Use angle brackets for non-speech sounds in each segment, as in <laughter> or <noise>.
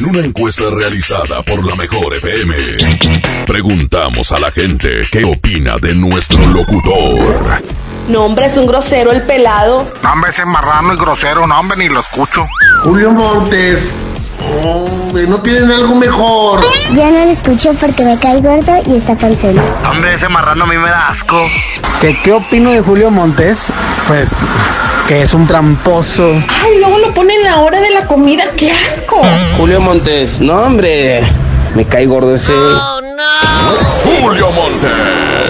En una encuesta realizada por la Mejor FM, preguntamos a la gente qué opina de nuestro locutor. No, hombre, es un grosero el pelado. No, hombre, ese marrano y grosero, no, hombre, ni lo escucho. Julio Montes. Hombre, ¿no tienen algo mejor? Ya no lo escucho porque me cae gordo y está panzón. Hombre, ese marrano a mí me da asco. ¿Qué, ¿Qué opino de Julio Montes? Pues que es un tramposo. Ay, luego lo ponen en la hora de la comida. ¡Qué asco! Julio Montes, no hombre, me cae gordo ese. Julio Montes.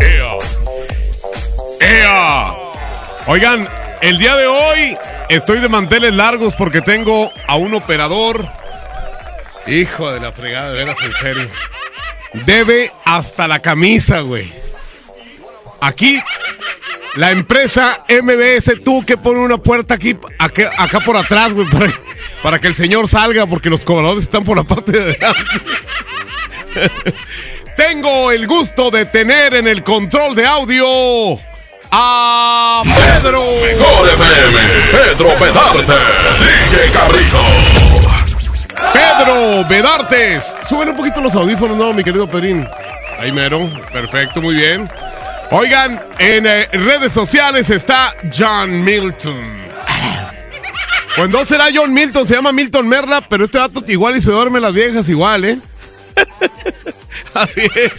¡Ea! ¡Ea! Oigan, el día de hoy estoy de manteles largos porque tengo a un operador. Hijo de la fregada, de veras, en serio. Debe hasta la camisa, güey. Aquí, la empresa MBS tuvo que poner una puerta aquí, acá, acá por atrás, güey, para, para que el señor salga, porque los cobradores están por la parte de adelante. Tengo el gusto de tener en el control de audio a Pedro. Mejor FM. Pedro Bedarte. DJ. Pedro Bedartes. Suben un poquito los audífonos, ¿no, mi querido Pedrín? Ahí mero. Perfecto, muy bien. Oigan, en eh, redes sociales está John Milton. Pues no será John Milton, se llama Milton Merla, pero este vato igual y se duerme las viejas igual, ¿eh? <laughs> Así es.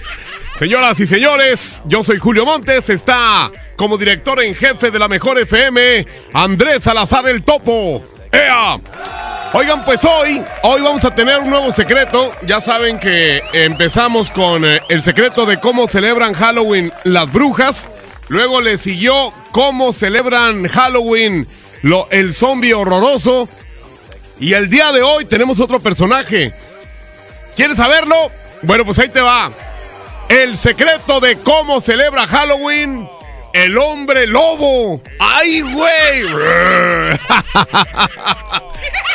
Señoras y señores, yo soy Julio Montes, está como director en jefe de la Mejor FM, Andrés Salazar el Topo. ¡Ea! Oigan, pues hoy, hoy vamos a tener un nuevo secreto. Ya saben que empezamos con eh, el secreto de cómo celebran Halloween las brujas. Luego le siguió cómo celebran Halloween lo, el zombie horroroso. Y el día de hoy tenemos otro personaje. ¿Quieres saberlo? Bueno, pues ahí te va. El secreto de cómo celebra Halloween el hombre lobo. ¡Ay, güey!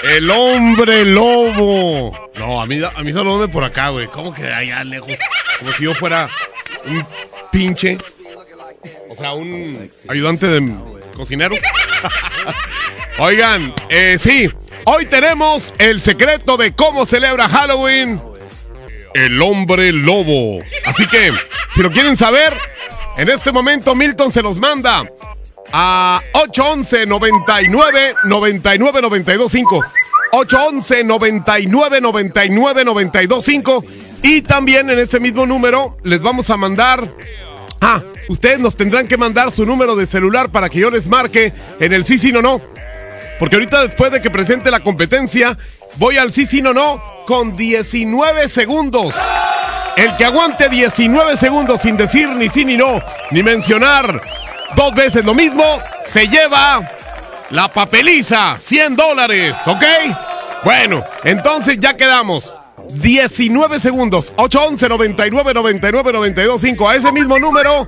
<laughs> El hombre lobo. No, a mí, a mí solo me por acá, güey. ¿Cómo que allá lejos? Como si yo fuera un pinche. O sea, un ayudante de cocinero. <laughs> Oigan, eh, sí. Hoy tenemos el secreto de cómo celebra Halloween el hombre lobo. Así que, si lo quieren saber, en este momento Milton se los manda a 811 99 99 92 5. 811 99 99 92 5. Y también en ese mismo número les vamos a mandar. Ah, ustedes nos tendrán que mandar su número de celular para que yo les marque en el sí, sí, no, no. Porque ahorita después de que presente la competencia, voy al sí, sí, no, no con 19 segundos. El que aguante 19 segundos sin decir ni sí ni no, ni mencionar dos veces lo mismo, se lleva la papeliza, 100 dólares, ¿ok? Bueno, entonces ya quedamos. 19 segundos, 811 99 99 92 5. A ese mismo número,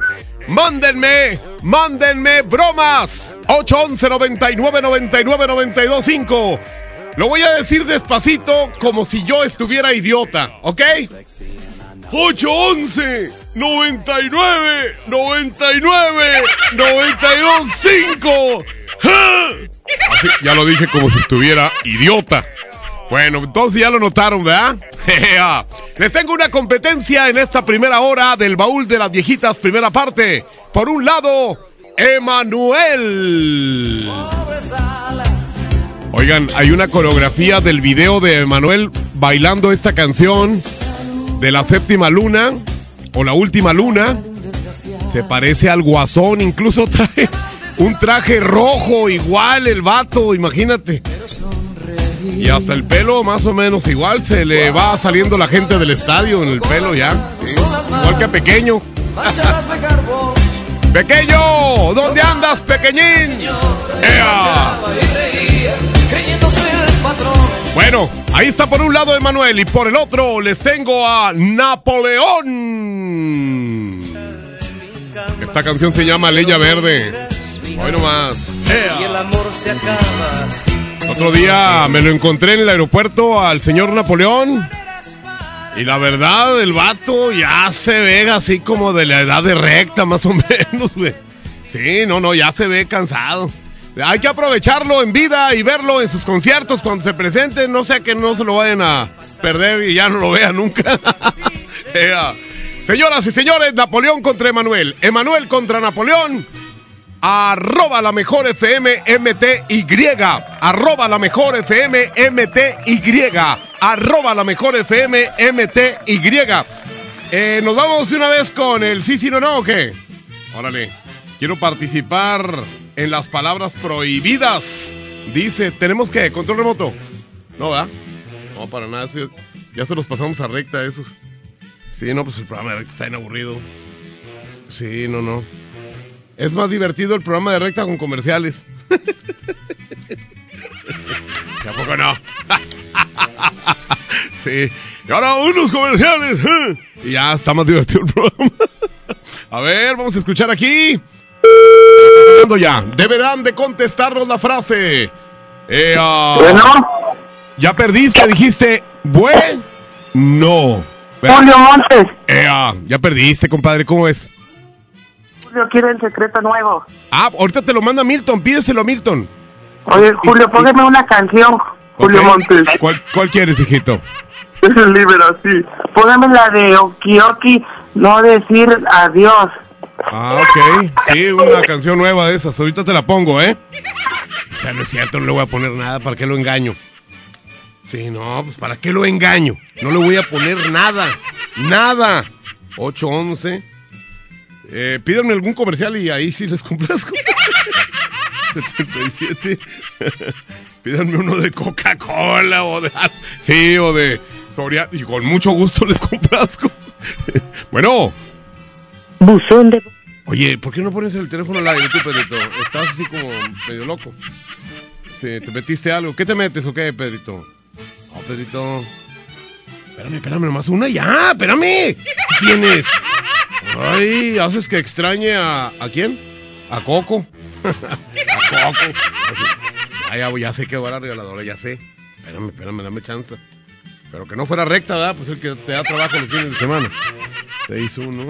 mándenme, mándenme bromas. 811 99 99 92 5. Lo voy a decir despacito como si yo estuviera idiota, ¿ok? 811 99 99 92 5. Así, ya lo dije como si estuviera idiota. Bueno, entonces ya lo notaron, ¿verdad? <laughs> Les tengo una competencia en esta primera hora del baúl de las viejitas, primera parte. Por un lado, Emanuel. Oigan, hay una coreografía del video de Emanuel bailando esta canción de la séptima luna o la última luna. Se parece al guasón, incluso <laughs> trae un traje rojo igual el vato, imagínate. Y hasta el pelo más o menos igual, se le va saliendo la gente del estadio en el pelo ya. Igual que pequeño. <laughs> pequeño, ¿dónde andas, pequeñín? Ahí está por un lado Emanuel y por el otro les tengo a Napoleón. Esta canción se llama Leña Verde. Hoy nomás. Y el amor se acaba. Otro día me lo encontré en el aeropuerto al señor Napoleón. Y la verdad, el vato ya se ve así como de la edad de recta, más o <laughs> menos, güey. Sí, no, no, ya se ve cansado. Hay que aprovecharlo en vida y verlo en sus conciertos cuando se presente. No sea que no se lo vayan a perder y ya no lo vean nunca. <laughs> Señoras y señores, Napoleón contra Emanuel. Emanuel contra Napoleón. Arroba la mejor FM MTY. Arroba la mejor FM MTY. Arroba la mejor FM MTY. Eh, Nos vamos de una vez con el sí, sí, no, no, ¿o qué? Órale. Quiero participar en las palabras prohibidas. Dice, ¿tenemos que ¿Control remoto? No, ¿verdad? No, para nada. ya se los pasamos a recta esos. Sí, no, pues el programa de recta está bien aburrido. Sí, no, no. Es más divertido el programa de recta con comerciales. <laughs> Tampoco no. <laughs> sí. Y ahora unos comerciales. ¿eh? Y ya está más divertido el programa. <laughs> a ver, vamos a escuchar aquí. Ya. Deberán de contestarnos la frase. Eh, ah, Ya perdiste, dijiste. Bueno. No. Julio Montes. Eh, ah, ya perdiste, compadre. ¿Cómo es? Julio quiere el secreto nuevo. Ah, ahorita te lo manda Milton. Pídeselo Milton. Oye, Julio, póngame una canción. Julio. Montes. ¿Cuál, cuál quieres, hijito? <laughs> Es el libro, sí. Póngame la de Okioki, no decir adiós. Ah, ok. Sí, una canción nueva de esas. Ahorita te la pongo, ¿eh? O sea, no es cierto, no le voy a poner nada. ¿Para qué lo engaño? Sí, no, pues ¿para qué lo engaño? No le voy a poner nada. Nada. 811. Eh, pídanme algún comercial y ahí sí les complazco. <laughs> 77. <laughs> Pídanme uno de Coca-Cola o de... Sí, o de... Y con mucho gusto les <laughs> complazco. bueno. Buzón de... Oye, ¿por qué no pones el teléfono al aire tú, Pedrito? Estás así como medio loco. Sí, ¿te metiste algo? ¿Qué te metes o qué, Pedrito? No, Pedrito. Espérame, espérame, nomás una ya, espérame. ¿Qué tienes? Ay, haces que extrañe a... ¿A quién? A Coco. <laughs> a Coco. Ya, ya, sé que va la regaladora, ya sé. Espérame, espérame, dame chance. Pero que no fuera recta, ¿verdad? Pues el que te da trabajo los fines de semana. Te hizo uno.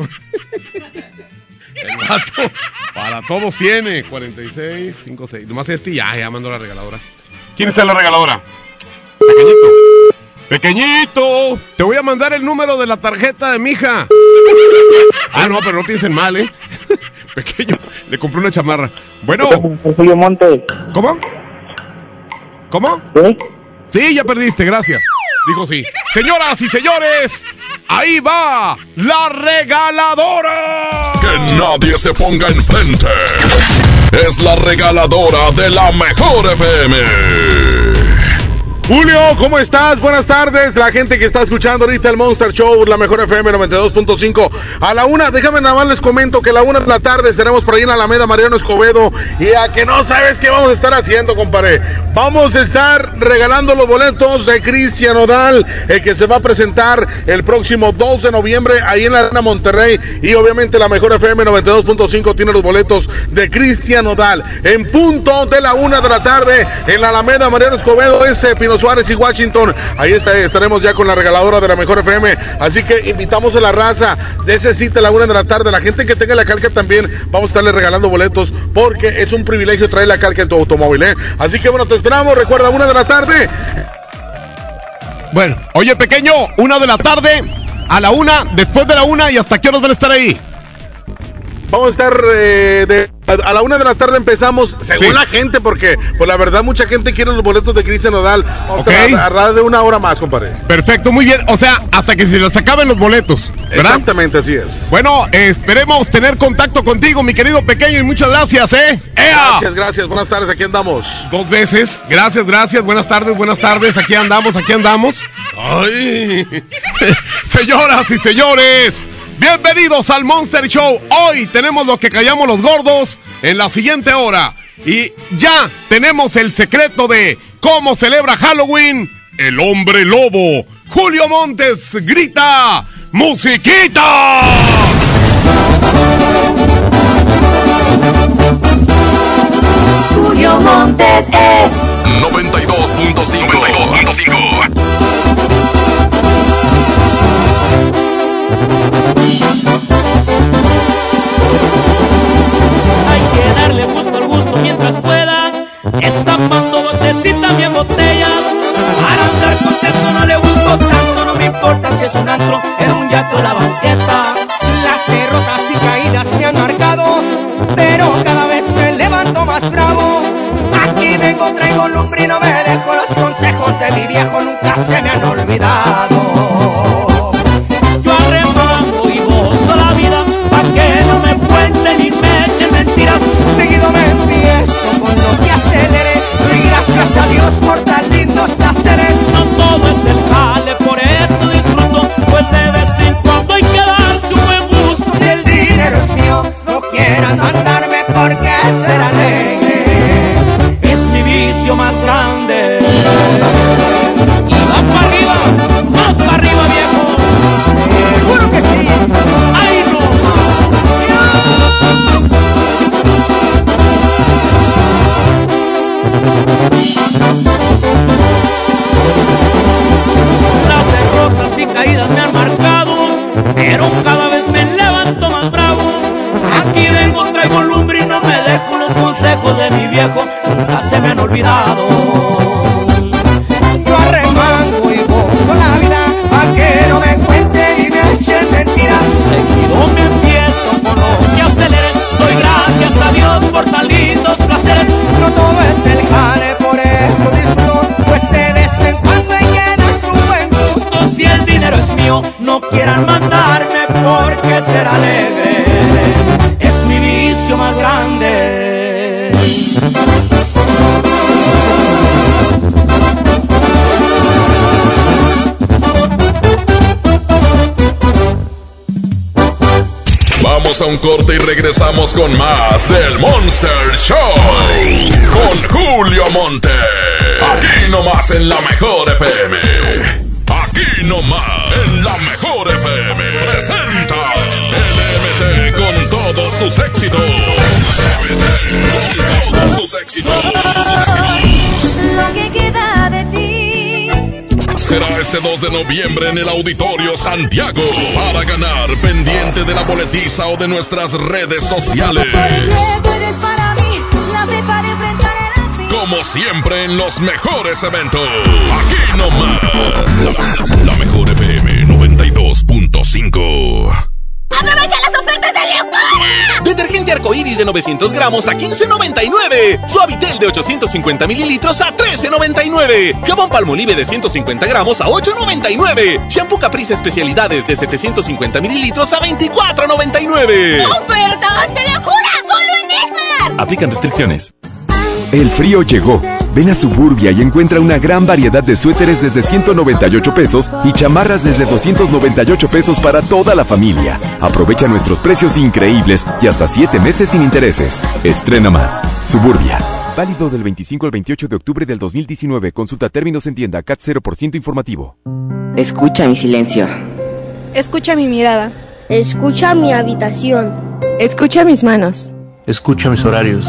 El vato, para todos tiene 46, 56. Nomás este y ya, ya mandó la regaladora. ¿Quién está en la regaladora? Pequeñito. Pequeñito, te voy a mandar el número de la tarjeta de mi hija. Ah, no, pero no piensen mal, ¿eh? <laughs> Pequeño, le compré una chamarra. Bueno, Julio Montes. ¿cómo? ¿Cómo? Sí, ya perdiste, gracias. Dijo sí. Señoras y señores, ahí va la regaladora. Que nadie se ponga enfrente. Es la regaladora de la mejor FM. Julio, ¿cómo estás? Buenas tardes. La gente que está escuchando ahorita el Monster Show, la mejor FM 92.5. A la una, déjame nada más les comento que a la una de la tarde estaremos por ahí en la Alameda Mariano Escobedo. Y a que no sabes qué vamos a estar haciendo, compadre. Vamos a estar regalando los boletos de Cristian Odal, el que se va a presentar el próximo 2 de noviembre ahí en la Arena Monterrey. Y obviamente la mejor FM 92.5 tiene los boletos de Cristian Odal. En punto de la una de la tarde en la Alameda Mariano Escobedo, ese Pino Suárez y Washington. Ahí está, estaremos ya con la regaladora de la mejor FM. Así que invitamos a la raza de ese sitio a la una de la tarde. La gente que tenga la calca también vamos a estarle regalando boletos porque es un privilegio traer la calca en tu automóvil. ¿eh? Así que bueno, te Recuerda, una de la tarde. Bueno, oye, pequeño, una de la tarde, a la una, después de la una y hasta qué horas van a estar ahí. Vamos a estar eh, de, a, la una de la tarde empezamos, según Sí. la gente, porque pues la verdad mucha gente quiere los boletos de Cristian Nodal. Vamos Ok. a estar a, a dar de una hora más, compadre. Perfecto, muy bien. O sea, hasta que se les acaben los boletos, ¿verdad? Exactamente, así es. Bueno, eh, esperemos tener contacto contigo, mi querido pequeño, y muchas gracias, ¿eh? ¡Ea! Gracias, gracias. Buenas tardes, aquí andamos. Dos veces. Gracias, gracias. Buenas tardes, buenas tardes. Aquí andamos, aquí andamos. Ay. <laughs> Señoras y señores, bienvenidos al Monster Show. Hoy tenemos lo que callamos los gordos en la siguiente hora. Y ya tenemos el secreto de cómo celebra Halloween el hombre lobo. Julio Montes grita, musiquita. Julio Montes es 92.5. botellas. Para andar contento no le busco tanto. No me importa si es un antro, en un yato o la banqueta. Las derrotas y caídas me han marcado, pero cada vez me levanto más bravo. Aquí vengo, traigo lumbre no me dejo los consejos de mi viejo, nunca se me han olvidado. Yo arremango y gozo la vida. Pa' que no me cuenten ni me echen mentiras. Seguido me a Dios por Vamos a un corte y regresamos con más del Monster Show. Con Julio Monte. Aquí nomás en la mejor FM. Aquí nomás en la mejor FM. Presenta LMT con todos sus éxitos. LMT con todos sus éxitos. Será este 2 de noviembre en el Auditorio Santiago. Para ganar pendiente de la boletiza o de nuestras redes sociales. Como siempre en los mejores eventos. Aquí nomás. La, la mejor de 900 gramos a 15.99. Suavitel de 850 mililitros a 13.99. Jabón Palmolive de 150 gramos a 8.99. Shampoo Caprice especialidades de 750 mililitros a 24.99. ¡Ofertas de locura! ¡Solo en Esmar! Aplican restricciones. El frío llegó. Ven a Suburbia y encuentra una gran variedad de suéteres desde 198 pesos y chamarras desde 298 pesos para toda la familia. Aprovecha nuestros precios increíbles y hasta 7 meses sin intereses. Estrena más. Suburbia. Válido del 25 al 28 de octubre del 2019. Consulta términos en tienda CAT 0% informativo. Escucha mi silencio. Escucha mi mirada. Escucha mi habitación. Escucha mis manos. Escucha mis horarios.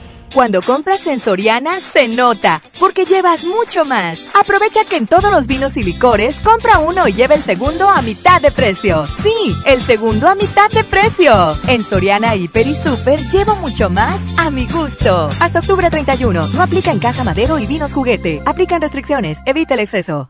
Cuando compras en Soriana, se nota, porque llevas mucho más. Aprovecha que en todos los vinos y licores, compra uno y lleva el segundo a mitad de precio. Sí, el segundo a mitad de precio. En Soriana, Hiper y Super, llevo mucho más a mi gusto. Hasta octubre 31, no aplica en Casa Madero y Vinos Juguete. Aplican restricciones, evita el exceso.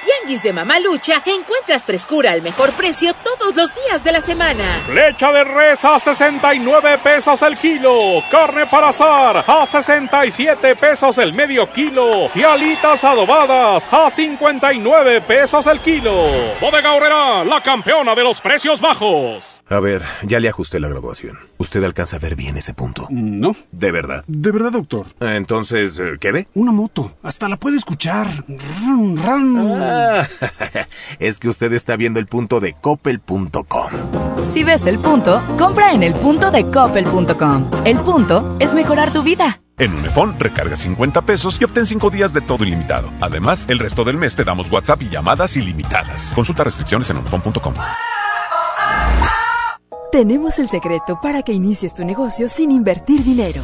Tianguis de Mamalucha encuentras frescura al mejor precio todos los días de la semana. Flecha de res a 69 pesos el kilo. Carne para asar a 67 pesos el medio kilo. Y alitas adobadas a 59 pesos el kilo. Bodega Horrera, la campeona de los precios bajos. A ver, ya le ajusté la graduación. ¿Usted alcanza a ver bien ese punto? No. ¿De verdad? De verdad, doctor. Entonces, eh, ¿qué ve? Una moto. Hasta la puede escuchar. Rum, rum. Ah, <laughs> es que usted está viendo el punto de coppel.com. Si ves el punto, compra en el punto de coppel.com. El punto es mejorar tu vida. En Unifón, recarga 50 pesos y obtén 5 días de todo ilimitado. Además, el resto del mes te damos WhatsApp y llamadas ilimitadas. Consulta restricciones en unifón.com. Tenemos el secreto para que inicies tu negocio sin invertir dinero.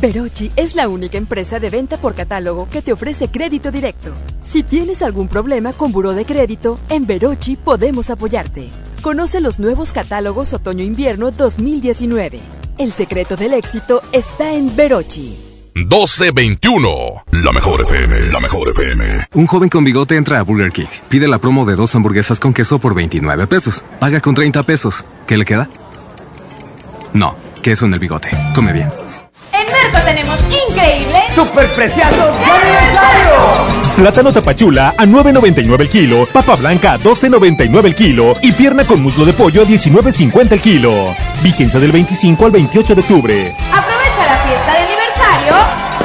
Verochi es la única empresa de venta por catálogo que te ofrece crédito directo. Si tienes algún problema con buró de crédito, en Verochi podemos apoyarte. Conoce los nuevos catálogos otoño-invierno 2019. El secreto del éxito está en Verochi. 1221. La mejor FM, la mejor FM. Un joven con bigote entra a Burger King. Pide la promo de dos hamburguesas con queso por 29 pesos. Paga con 30 pesos. ¿Qué le queda? No, queso en el bigote. Come bien. En Merco tenemos increíbles superpreciados de aniversario. Plátano tapachula a 9.99 el kilo, papa blanca a 12.99 el kilo y pierna con muslo de pollo a 19.50 el kilo. Vigencia del 25 al 28 de octubre. Aprovecha la fiesta de aniversario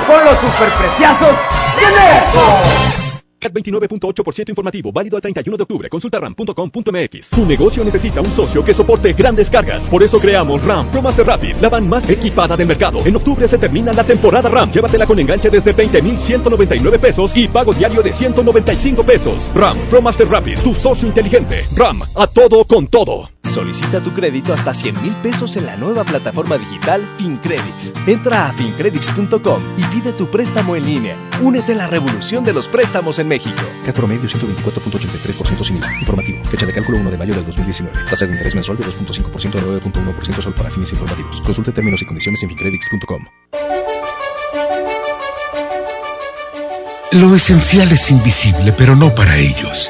con los superpreciazos de Merco. 29.8% informativo, válido al 31 de octubre. Consulta ram.com.mx. Tu negocio necesita un socio que soporte grandes cargas. Por eso creamos RAM Pro Master Rapid, la van más equipada del mercado. En octubre se termina la temporada RAM. Llévatela con enganche desde 20.199 pesos y pago diario de 195 pesos. RAM Pro Master Rapid, tu socio inteligente. RAM, a todo con todo. Solicita tu crédito hasta 100 mil pesos en la nueva plataforma digital FinCredits. Entra a fincredits.com y pide tu préstamo en línea. Únete a la revolución de los préstamos en México. CAT promedio 124.83% sin IVA. Informativo. Fecha de cálculo 1 de mayo del 2019. Tasa de interés mensual de 2.5% a 9.1% solo para fines informativos. Consulte términos y condiciones en fincredits.com. Lo esencial es invisible, pero no para ellos.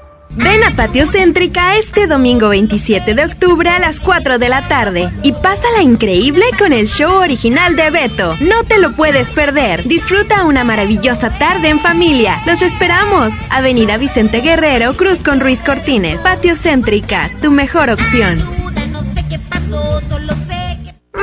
Ven a Patio Céntrica este domingo 27 de octubre a las 4 de la tarde y pásala increíble con el show original de Beto. No te lo puedes perder. Disfruta una maravillosa tarde en familia. Los esperamos. Avenida Vicente Guerrero, Cruz con Ruiz Cortines. Patio Céntrica, tu mejor opción.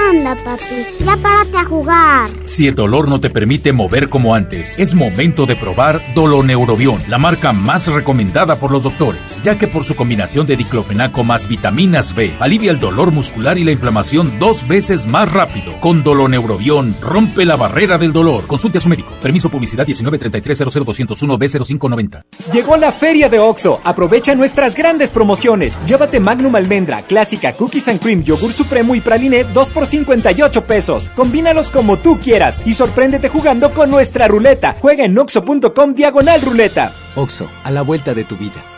Anda, papi, ya párate a jugar. Si el dolor no te permite mover como antes, es momento de probar Doloneurobión, la marca más recomendada por los doctores, ya que por su combinación de diclofenaco más vitaminas B, alivia el dolor muscular y la inflamación dos veces más rápido. Con Doloneurobión, rompe la barrera del dolor. Consulte a su médico. Permiso publicidad 193300201 B0590. Llegó la feria de OXO. Aprovecha nuestras grandes promociones. Llévate Magnum Almendra, Clásica, Cookies and Cream, Yogur Supremo y Praliné 2 por 58 pesos. Combínalos como tú quieras y sorpréndete jugando con nuestra ruleta. Juega en oxo.com diagonal ruleta. Oxo, a la vuelta de tu vida.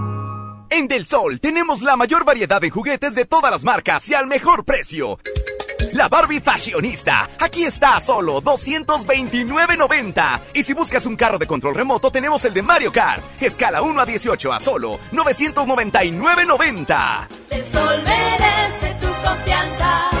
En Del Sol tenemos la mayor variedad de juguetes de todas las marcas y al mejor precio. La Barbie Fashionista. Aquí está a solo 229.90. Y si buscas un carro de control remoto, tenemos el de Mario Kart. Escala 1 a 18 a solo 999.90. Del Sol merece tu confianza.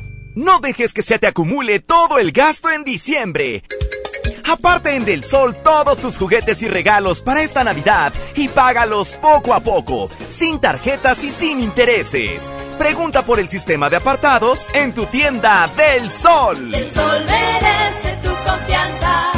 No dejes que se te acumule todo el gasto en diciembre. Aparte en Del Sol todos tus juguetes y regalos para esta Navidad y págalos poco a poco, sin tarjetas y sin intereses. Pregunta por el sistema de apartados en tu tienda Del Sol. Del Sol merece tu confianza.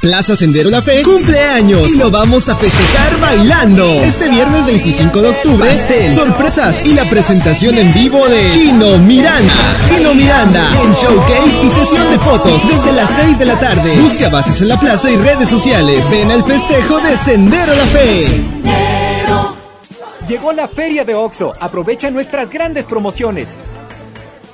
Plaza Sendero La Fe cumpleaños y lo vamos a festejar bailando. Este viernes 25 de octubre, pastel, sorpresas y la presentación en vivo de Chino Miranda. Chino Miranda en showcase y sesión de fotos desde las 6 de la tarde. Busca bases en la plaza y redes sociales. Ven al festejo de Sendero La Fe. Llegó la feria de OXO. Aprovecha nuestras grandes promociones.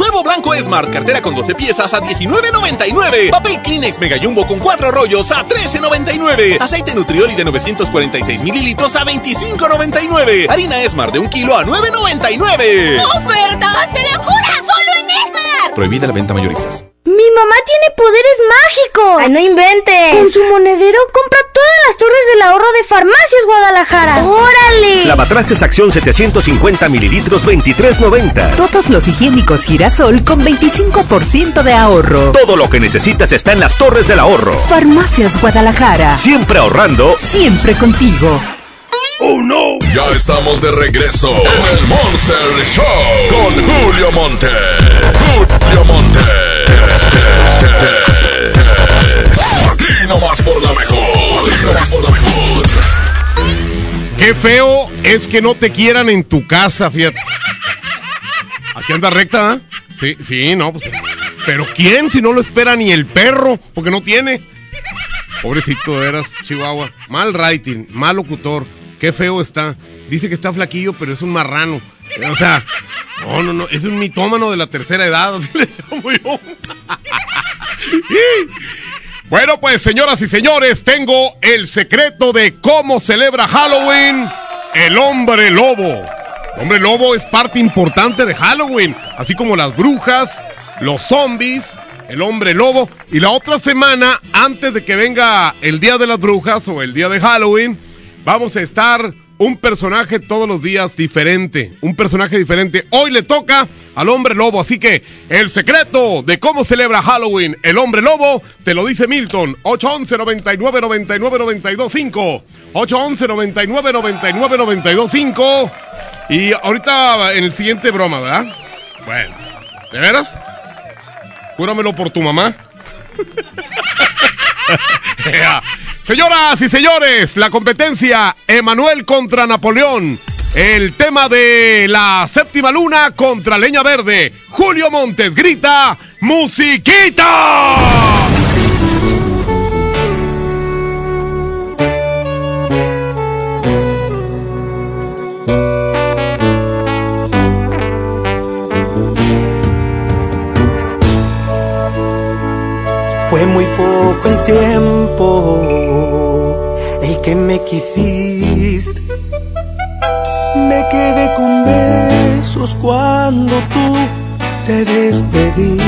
Huevo blanco Smart, cartera con 12 piezas a 19.99. Papel Kleenex Mega Jumbo con 4 rollos a 13.99. Aceite Nutrioli de 946 mililitros a 25.99. Harina Smart de 1 kilo a 9.99. ¡Ofertas de locura! ¡Solo en Esmar! Prohibida la venta mayoristas. ¡Mi mamá tiene poderes mágicos! ¡Ay, no inventes! Con su monedero compra todas las torres del ahorro de Farmacias Guadalajara. ¡Órale! Lavatrastes Acción 750 mililitros 23.90. Todos los higiénicos girasol con 25% de ahorro. Todo lo que necesitas está en las torres del ahorro. Farmacias Guadalajara. Siempre ahorrando. Siempre contigo. ¡Oh, no! Ya estamos de regreso en el Monster Show con Julio Monte. Julio Monte. Aquí nomás por la mejor. Aquí nomás por la mejor. Qué feo es que no te quieran en tu casa, fíjate. Aquí anda recta, ¿ah? Sí, sí, no, pues. Pero ¿quién si no lo espera ni el perro? Porque no tiene. Pobrecito, eras Chihuahua. Mal writing, mal locutor. Qué feo está. Dice que está flaquillo, pero es un marrano. O sea, no, no, no. Es un mitómano de la tercera edad. <laughs> Bueno, pues señoras y señores, tengo el secreto de cómo celebra Halloween el hombre lobo. El hombre lobo es parte importante de Halloween, así como las brujas, los zombies, el hombre lobo. Y la otra semana, antes de que venga el Día de las Brujas o el Día de Halloween, vamos a estar un personaje todos los días diferente. Un personaje diferente. Hoy le toca al hombre lobo. Así que el secreto de cómo celebra Halloween el hombre lobo te lo dice Milton. 811 99 99 92 5. 811 99 99 92 5. Y ahorita en el siguiente broma, ¿verdad? Bueno, ¿de veras? Júramelo por tu mamá. <laughs> Señoras y señores, la competencia Emanuel contra Napoleón. El tema de la séptima luna contra Leña Verde. Julio Montes grita, ¡Musiquita! Fue muy poco el tiempo que me quisiste. Me quedé con besos cuando tú te despediste.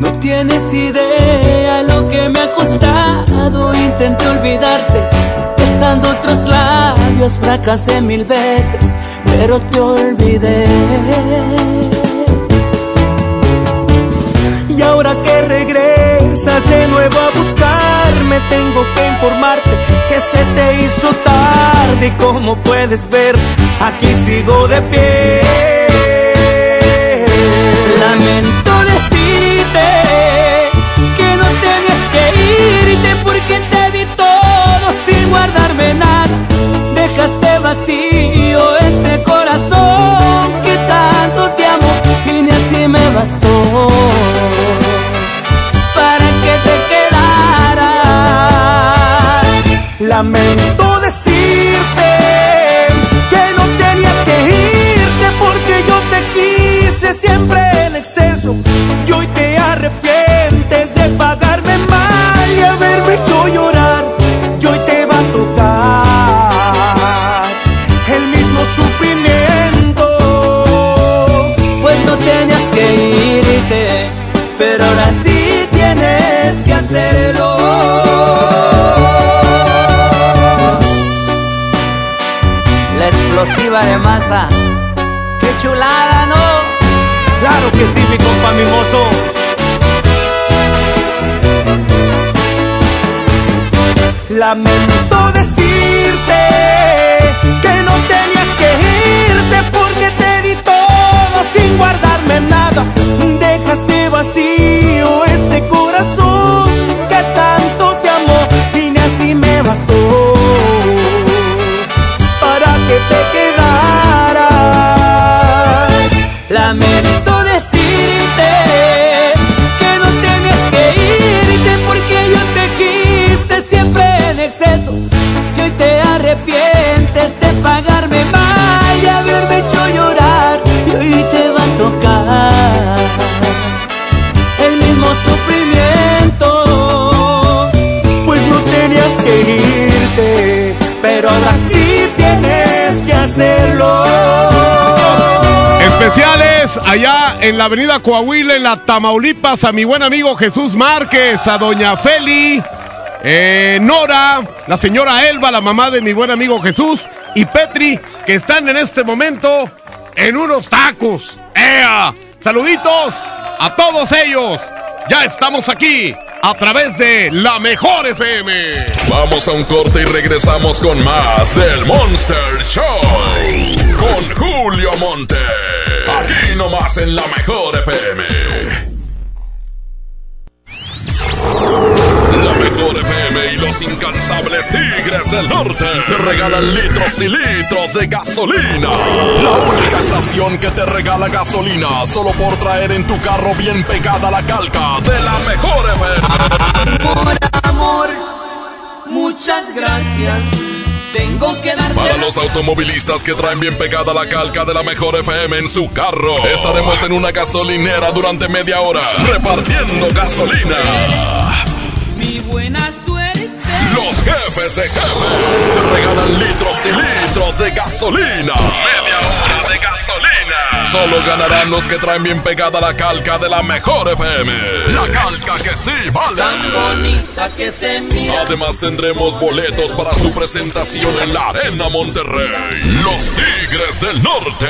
No tienes idea lo que me ha costado. Intenté olvidarte, besando otros labios, fracasé mil veces, pero te olvidé. Y ahora que regresas de nuevo a buscarme, tengo que informarte que se te hizo tarde. Y como puedes ver, aquí sigo de pie. Lamento decirte que no tenías que irte porque te di todo sin guardarme nada. Dejaste vacío este corazón que tanto te amo y ni así me bastó Lamento decirte que no tenías que irte porque yo te quise siempre en exceso. Y hoy te arrepientes de pagarme mal y haberme hecho llorar de masa. Qué chulada no claro que sí mi compa mimoso Lamento decirte que no tenías que irte porque te di todo sin guardarme nada. Dejaste vacío este corazón Lamento allá en la avenida Coahuila, en la Tamaulipas, a mi buen amigo Jesús Márquez, a doña Feli, eh, Nora, la señora Elba, la mamá de mi buen amigo Jesús, y Petri, que están en este momento en unos tacos. ¡Ea! Saluditos a todos ellos. Ya estamos aquí a través de la mejor FM. Vamos a un corte y regresamos con más del Monster Show. Con Julio Monte. Aquí nomás en la mejor FM. La mejor FM y los incansables Tigres del Norte te regalan litros y litros de gasolina. La única estación que te regala gasolina solo por traer en tu carro bien pegada la calca de la mejor FM. Por amor, muchas gracias. Tengo que darte Para los automovilistas que traen bien pegada la calca de la mejor FM en su carro, estaremos en una gasolinera durante media hora repartiendo gasolina. mi buena suerte. Los jefes de jefe te regalan litros y litros de gasolina. Media hora. Solo ganarán los que traen bien pegada la calca de la mejor FM. La calca que sí vale. Tan bonita que se mira. Además tendremos boletos para su presentación en la Arena Monterrey. Los Tigres del Norte.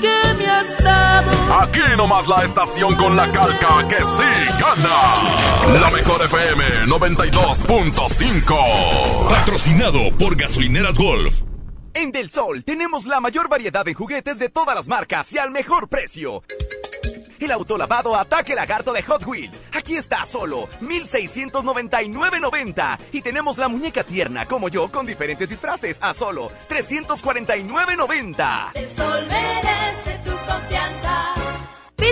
que me has dado. Aquí nomás la estación con la calca que sí gana. La mejor FM 92.5. Patrocinado por Gasolineras Golf. En Del Sol tenemos la mayor variedad de juguetes de todas las marcas y al mejor precio. El autolavado Ataque Lagarto de Hot Wheels. Aquí está solo 1699.90. Y tenemos la muñeca tierna como yo con diferentes disfraces a solo 349.90.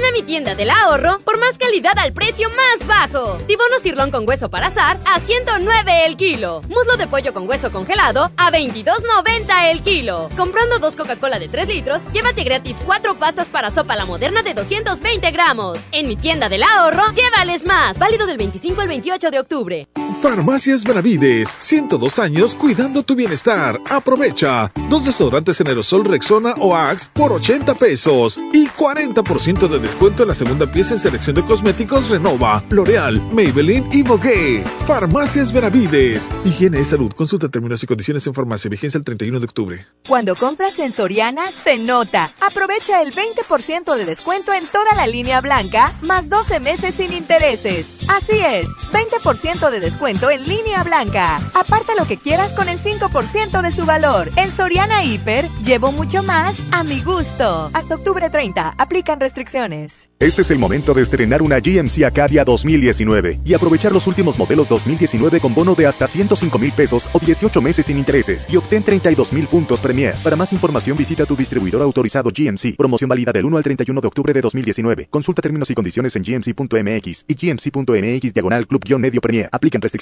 Ven a mi tienda del ahorro por más calidad al precio más bajo. Tibono cirlón con hueso para azar a 109 el kilo. Muslo de pollo con hueso congelado a 22.90 el kilo. Comprando dos Coca-Cola de 3 litros, llévate gratis cuatro pastas para sopa la moderna de 220 gramos. En mi tienda del ahorro, llévales más. Válido del 25 al 28 de octubre. Farmacias Benavides, 102 años cuidando tu bienestar. Aprovecha. Dos desodorantes en aerosol Rexona o Axe por 80 pesos y 40% de descuento en la segunda pieza en selección de cosméticos Renova, L'Oreal, Maybelline y Vogue. Farmacias Benavides. Higiene y salud. Consulta términos y condiciones en farmacia. Vigencia el 31 de octubre. Cuando compras en Soriana, se nota. Aprovecha el 20% de descuento en toda la línea blanca, más 12 meses sin intereses. Así es, 20% de descuento en línea blanca. Aparta lo que quieras con el 5% de su valor. En Soriana Hiper, llevo mucho más a mi gusto. Hasta octubre 30, aplican restricciones. Este es el momento de estrenar una GMC Acadia 2019 y aprovechar los últimos modelos 2019 con bono de hasta 105 mil pesos o 18 meses sin intereses y obtén 32 mil puntos Premier. Para más información visita tu distribuidor autorizado GMC. Promoción válida del 1 al 31 de octubre de 2019. Consulta términos y condiciones en gmc.mx y gmc.mx diagonal club-medio Premier. Aplican restricciones.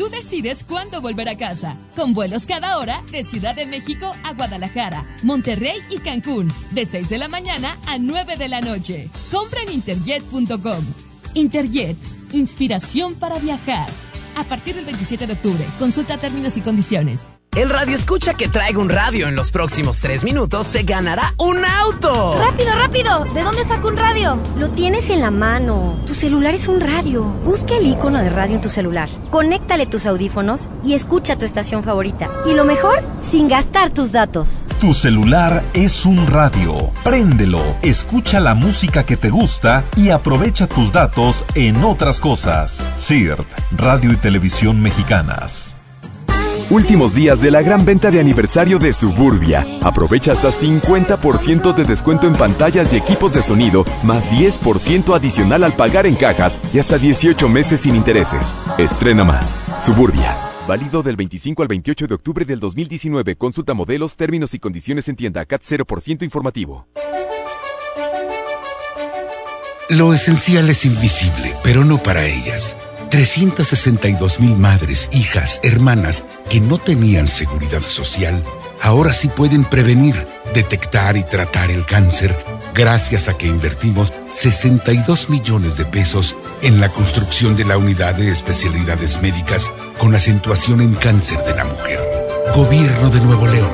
Tú decides cuándo volver a casa, con vuelos cada hora de Ciudad de México a Guadalajara, Monterrey y Cancún, de 6 de la mañana a 9 de la noche. Compra en interjet.com. Interjet, inspiración para viajar. A partir del 27 de octubre, consulta términos y condiciones. El radio escucha que traiga un radio en los próximos tres minutos se ganará un auto. ¡Rápido, rápido! ¿De dónde saco un radio? Lo tienes en la mano. Tu celular es un radio. Busca el icono de radio en tu celular. Conéctale tus audífonos y escucha tu estación favorita. Y lo mejor, sin gastar tus datos. Tu celular es un radio. Préndelo, escucha la música que te gusta y aprovecha tus datos en otras cosas. CIRT, Radio y Televisión Mexicanas. Últimos días de la gran venta de aniversario de Suburbia. Aprovecha hasta 50% de descuento en pantallas y equipos de sonido, más 10% adicional al pagar en cajas y hasta 18 meses sin intereses. Estrena más. Suburbia. Válido del 25 al 28 de octubre del 2019. Consulta modelos, términos y condiciones en tienda CAT 0% informativo. Lo esencial es invisible, pero no para ellas. 362 mil madres, hijas, hermanas que no tenían seguridad social, ahora sí pueden prevenir, detectar y tratar el cáncer gracias a que invertimos 62 millones de pesos en la construcción de la unidad de especialidades médicas con acentuación en cáncer de la mujer. Gobierno de Nuevo León.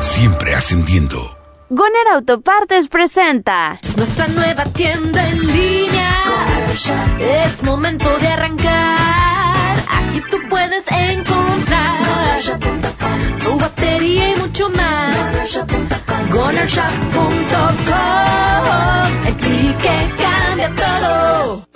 Siempre ascendiendo. Goner Autopartes presenta nuestra nueva tienda en línea. Es momento de arrancar. Aquí tú puedes encontrar tu batería y mucho más. GonerShop.com El clic que cambia todo.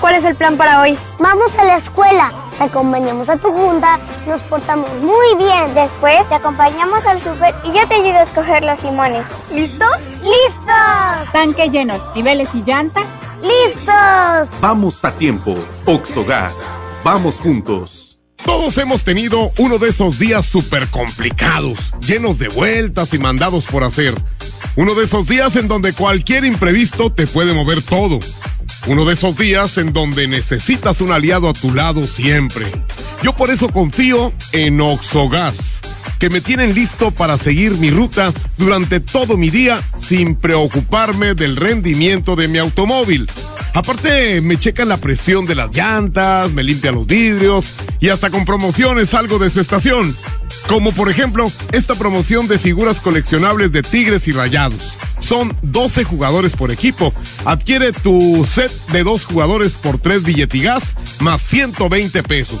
¿Cuál es el plan para hoy? Vamos a la escuela, acompañamos a tu junta, nos portamos muy bien. Después te acompañamos al súper y yo te ayudo a escoger los limones. ¿Listos? ¡Listos! Tanque lleno, niveles y llantas. ¡Listos! Vamos a tiempo. Oxogas. Vamos juntos. Todos hemos tenido uno de esos días súper complicados, llenos de vueltas y mandados por hacer. Uno de esos días en donde cualquier imprevisto te puede mover todo. Uno de esos días en donde necesitas un aliado a tu lado siempre. Yo por eso confío en Oxogas, que me tienen listo para seguir mi ruta durante todo mi día sin preocuparme del rendimiento de mi automóvil. Aparte, me checan la presión de las llantas, me limpian los vidrios y hasta con promociones salgo de su estación. Como por ejemplo, esta promoción de figuras coleccionables de Tigres y Rayados. Son 12 jugadores por equipo. Adquiere tu set de dos jugadores por 3 billetigas más 120 pesos.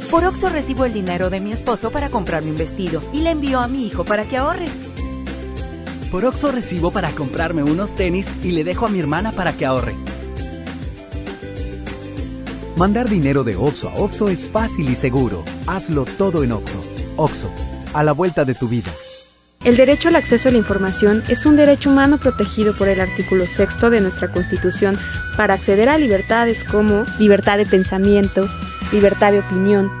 Por Oxo recibo el dinero de mi esposo para comprarme un vestido y le envío a mi hijo para que ahorre. Por Oxo recibo para comprarme unos tenis y le dejo a mi hermana para que ahorre. Mandar dinero de Oxo a Oxo es fácil y seguro. Hazlo todo en Oxo. Oxo, a la vuelta de tu vida. El derecho al acceso a la información es un derecho humano protegido por el artículo 6 de nuestra Constitución para acceder a libertades como libertad de pensamiento, libertad de opinión,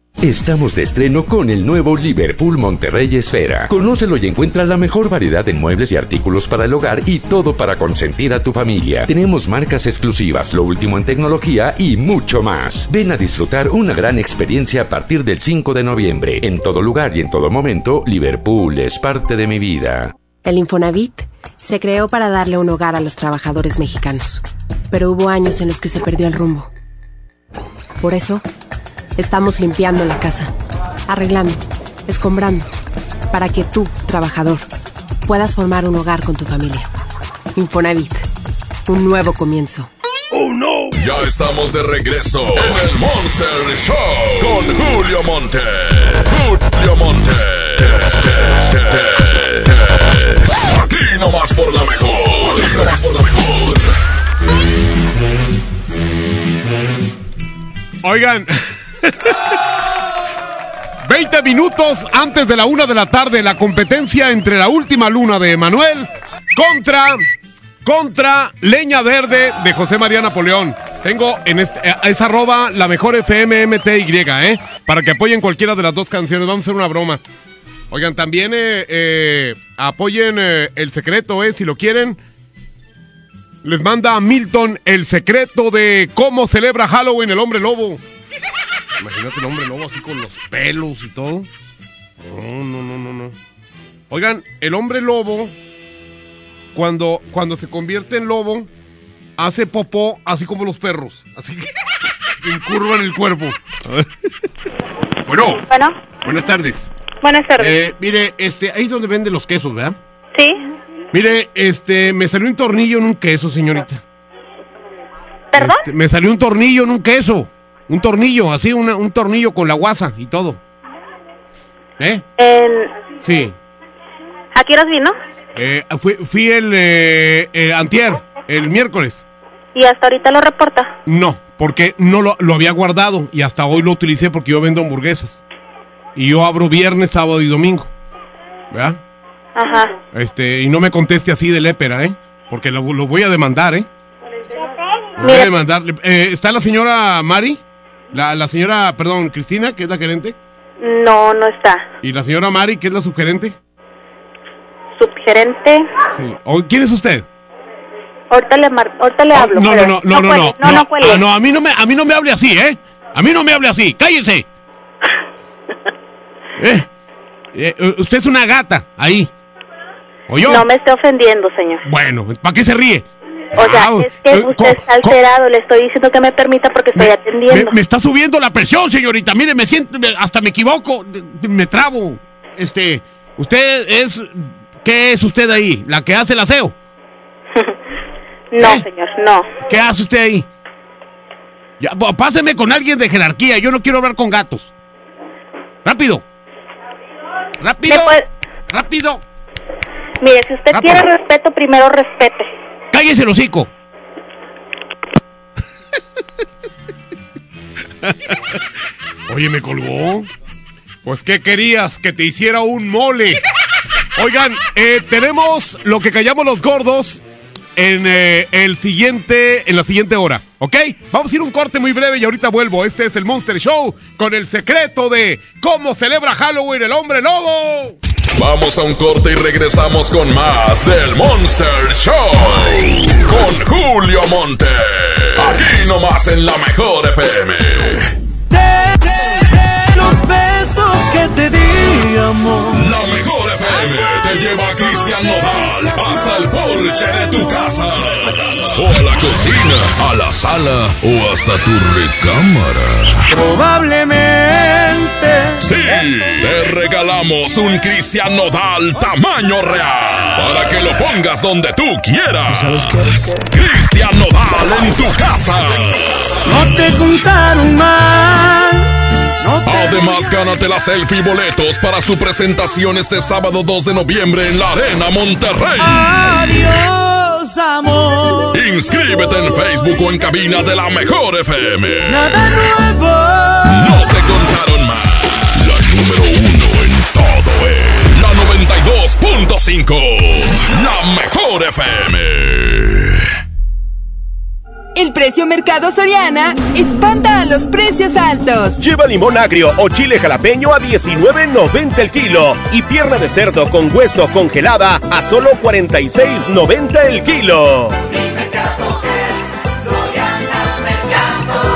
Estamos de estreno con el nuevo Liverpool Monterrey Esfera. Conócelo y encuentra la mejor variedad de muebles y artículos para el hogar y todo para consentir a tu familia. Tenemos marcas exclusivas, lo último en tecnología y mucho más. Ven a disfrutar una gran experiencia a partir del 5 de noviembre. En todo lugar y en todo momento, Liverpool es parte de mi vida. El Infonavit se creó para darle un hogar a los trabajadores mexicanos, pero hubo años en los que se perdió el rumbo. Por eso, Estamos limpiando la casa, arreglando, escombrando, para que tú, trabajador, puedas formar un hogar con tu familia. Infonavit, un nuevo comienzo. ¡Oh no! Ya estamos de regreso en el Monster Show con Julio Monte. Julio Monte. Aquí nomás por la mejor. Aquí nomás por la mejor. Oigan. 20 minutos antes de la una de la tarde, la competencia entre la última luna de Emanuel contra, contra Leña Verde de José María Napoleón. Tengo en este, eh, arroba la mejor FMMTY, ¿eh? Para que apoyen cualquiera de las dos canciones. Vamos a hacer una broma. Oigan, también eh, eh, apoyen el secreto. Si lo quieren. Les manda a Milton el secreto de cómo celebra Halloween el hombre lobo. Imagínate el hombre lobo así con los pelos y todo. No, no, no, no, no. Oigan, el hombre lobo, cuando, cuando se convierte en lobo, hace popó así como los perros. Así que <laughs> incurvan el cuerpo. Bueno. Bueno. Buenas tardes. Buenas tardes. Eh, mire, este, ahí es donde venden los quesos, ¿verdad? Sí. Mire, este, me salió un tornillo en un queso, señorita. ¿Perdón? Este, me salió un tornillo en un queso. Un tornillo, así, un tornillo con la guasa y todo. ¿Eh? Sí. ¿A qué horas vino? Eh, fui, fui el eh, eh, antier, el miércoles. ¿Y hasta ahorita lo reporta? No, porque no lo, lo había guardado y hasta hoy lo utilicé porque yo vendo hamburguesas. Y yo abro viernes, sábado y domingo. ¿Verdad? Ajá. Este, y no me conteste así de lépera, ¿eh? Porque lo, lo voy a demandar, ¿eh? Lo voy a demandar. Eh, ¿Está la señora Mari? La, la señora, perdón, Cristina, que es la gerente. No, no está. ¿Y la señora Mari, que es la subgerente? Subgerente. Sí. ¿O, ¿Quién es usted? Ahorita le, mar- ahorita le hablo. Oh, No, no, no, no, no, no. No, no, cuelgue. Ah, no, a mí no me, a mí no me hable así, ¿eh? A mí no me hable así. ¡Cállese! <laughs> ¿Eh? Eh, usted es una gata, ahí. ¿O yo? No me esté ofendiendo, señor. Bueno, ¿para qué se ríe? O sea, Ah, es que eh, usted co- está alterado. Le estoy diciendo que me permita porque estoy Me, atendiendo. me está subiendo la presión, señorita. Mire, me siento, me- hasta me equivoco, me trabo. Este, usted es, ¿qué es usted ahí? ¿La que hace el aseo? <laughs> No, ¿Eh? señor, no. ¿Qué hace usted ahí? Ya, páseme con alguien de jerarquía. Yo no quiero hablar con gatos. Rápido. Rápido. Rápido. Mire, si usted Rápido. quiere respeto, primero respete. Cállese el hocico. Oye, me colgó. Pues, ¿qué querías? Que te hiciera un mole. Oigan, eh, tenemos lo que callamos los gordos en eh, el siguiente, en la siguiente hora, ¿ok? Vamos a ir un corte muy breve y ahorita vuelvo. Este es el Monster Show con el secreto de cómo celebra Halloween el hombre lobo. Vamos a un corte y regresamos con más del Monster Show. Con Julio Monte. Aquí nomás en la mejor FM. los besos que te di, amor. La mejor FM te lleva a Cristian Nodal hasta el porche de tu casa. O a la cocina, a la sala o hasta tu recámara. Probablemente. Sí, te regalamos un Cristian Nodal tamaño real para que lo pongas donde tú quieras. ¿Sabes qué? Cristian Nodal en tu casa. No te contaron mal. Además, gánate la selfie y boletos para su presentación este sábado 2 de noviembre en la Arena Monterrey. Adiós, amor. Inscríbete en Facebook o en cabina de la Mejor FM. Nada nuevo. No te contaron número uno en todo es la 92.5. La Mejor FM. El precio Mercado Soriana espanta a los precios altos. Lleva limón agrio o chile jalapeño a 19.90 el kilo y pierna de cerdo con hueso congelada a solo 46.90 el kilo.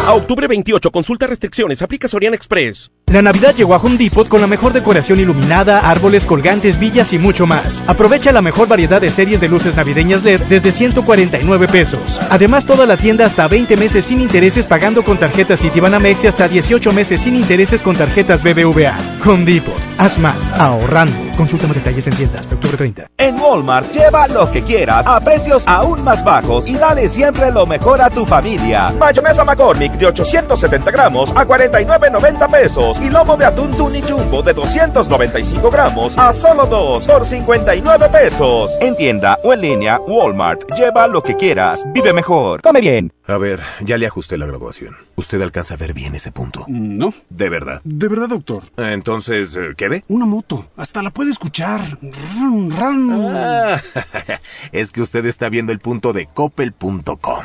A octubre 28, consulta restricciones, aplica Soriana Express. La Navidad llegó a Home Depot con la mejor decoración iluminada, árboles colgantes, villas y mucho más. Aprovecha la mejor variedad de series de luces navideñas LED desde 149 pesos. Además, toda la tienda hasta 20 meses sin intereses pagando con tarjetas Citibanamex y hasta 18 meses sin intereses con tarjetas BBVA. Home Depot, haz más, ahorrando. Consulta más detalles en tienda hasta octubre 30. En Walmart lleva lo que quieras a precios aún más bajos y dale siempre lo mejor a tu familia. Mayonesa McCormick de 870 gramos a 49.90 pesos y lomo de atún Tuni Jumbo de 295 gramos a solo 2 por 59 pesos. En tienda o en línea, Walmart. Lleva lo que quieras. Vive mejor. Come bien. A ver, ya le ajusté la graduación. ¿Usted alcanza a ver bien ese punto? No. ¿De verdad? De verdad, doctor. Entonces, eh, ¿qué ve? Una moto. Hasta la puede escuchar. Rum, rum. Ah, <laughs> es que usted está viendo el punto de coppel.com.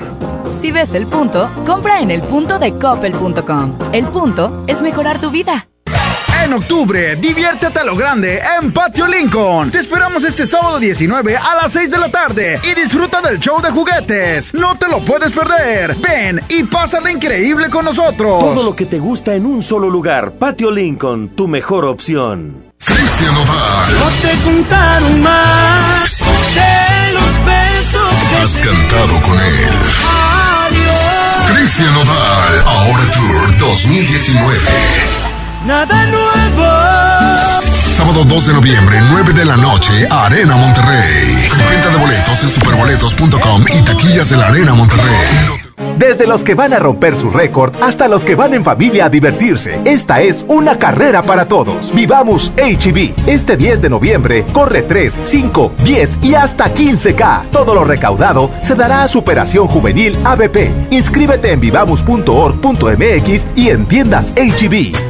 Si ves el punto, compra en el punto de coppel.com. El punto es mejorar tu vida. En octubre, diviértete a lo grande en Patio Lincoln. Te esperamos este sábado 19 a las 6 de la tarde y disfruta del show de juguetes. No te lo puedes perder. Ven y pásala increíble con nosotros. Todo lo que te gusta en un solo lugar. Patio Lincoln, tu mejor opción. Cristian Nodal. No te contaron más de los besos que Has te cantado con él. Adiós. Cristian Nodal, ahora Tour 2019. Nada nuevo. Sábado 2 de noviembre, 9 de la noche, Arena Monterrey. Venta de boletos en superboletos.com y taquillas de la Arena Monterrey. Desde los que van a romper su récord hasta los que van en familia a divertirse, esta es una carrera para todos. Vivamos HB. Este 10 de noviembre corre 3, 5, 10 y hasta 15K. Todo lo recaudado se dará a Superación Juvenil ABP. Inscríbete en vivamos.org.mx y en tiendas HB.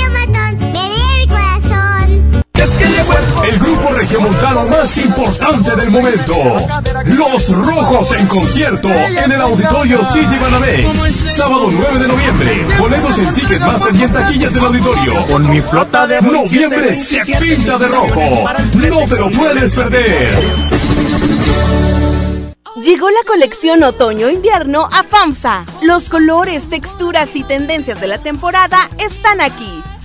El grupo regiomontano más importante del momento. Los Rojos en concierto en el Auditorio City Banamex. Sábado 9 de noviembre. Boletos en Ticketmaster y en taquillas del auditorio. Con mi flota de Noviembre se pinta de rojo. No te lo puedes perder. Llegó la colección otoño-invierno a FAMSA. Los colores, texturas y tendencias de la temporada están aquí.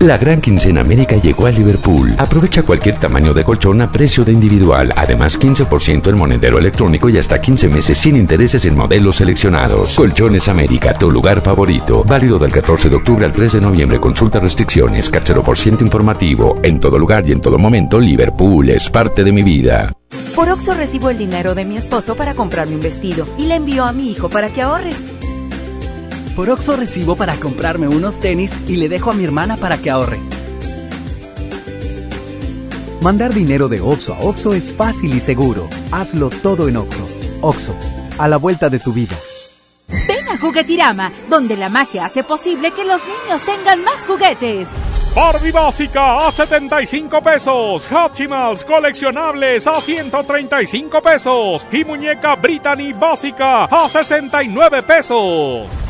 La gran quincena América llegó a Liverpool. Aprovecha cualquier tamaño de colchón a precio de individual. Además, 15% en monedero electrónico y hasta 15 meses sin intereses en modelos seleccionados. Colchones América, tu lugar favorito. Válido del 14 de octubre al 3 de noviembre. Consulta restricciones. por ciento informativo. En todo lugar y en todo momento, Liverpool es parte de mi vida. Por Oxo recibo el dinero de mi esposo para comprarme un vestido y le envío a mi hijo para que ahorre. Por Oxo recibo para comprarme unos tenis y le dejo a mi hermana para que ahorre. Mandar dinero de Oxo a Oxo es fácil y seguro. Hazlo todo en Oxo. Oxo, a la vuelta de tu vida. Ven a Juguetirama, donde la magia hace posible que los niños tengan más juguetes. Barbie básica a 75 pesos. Hatchimals coleccionables a 135 pesos. Y muñeca Brittany básica a 69 pesos.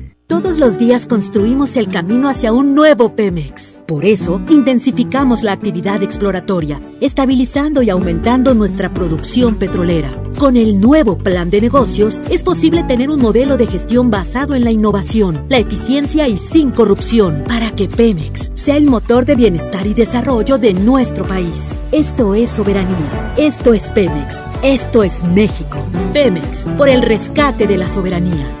Todos los días construimos el camino hacia un nuevo Pemex. Por eso, intensificamos la actividad exploratoria, estabilizando y aumentando nuestra producción petrolera. Con el nuevo plan de negocios, es posible tener un modelo de gestión basado en la innovación, la eficiencia y sin corrupción, para que Pemex sea el motor de bienestar y desarrollo de nuestro país. Esto es soberanía. Esto es Pemex. Esto es México. Pemex, por el rescate de la soberanía.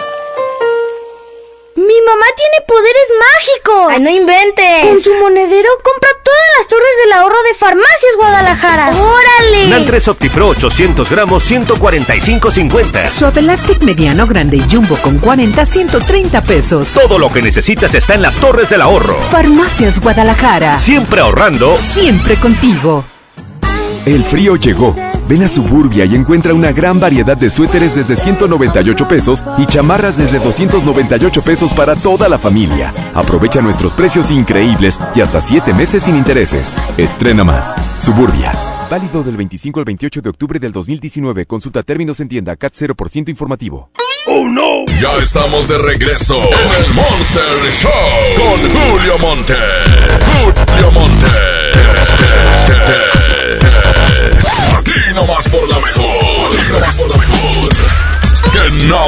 ¡Mi mamá tiene poderes mágicos! ¡Ay, no inventes! Con su monedero compra todas las torres del ahorro de Farmacias Guadalajara. ¡Órale! NAN 3 OptiPro 800 gramos 145.50. Suave Elastic mediano, grande y jumbo con 40 130 pesos. Todo lo que necesitas está en las torres del ahorro. Farmacias Guadalajara. Siempre ahorrando. Siempre contigo. El frío llegó. Ven a Suburbia y encuentra una gran variedad de suéteres desde 198 pesos y chamarras desde 298 pesos para toda la familia. Aprovecha nuestros precios increíbles y hasta 7 meses sin intereses. Estrena más. Suburbia. Válido del 25 al 28 de octubre del 2019. Consulta términos en tienda CAT 0% informativo. ¡Oh no! Ya estamos de regreso en el Monster Show con Julio Monte. Julio Monte.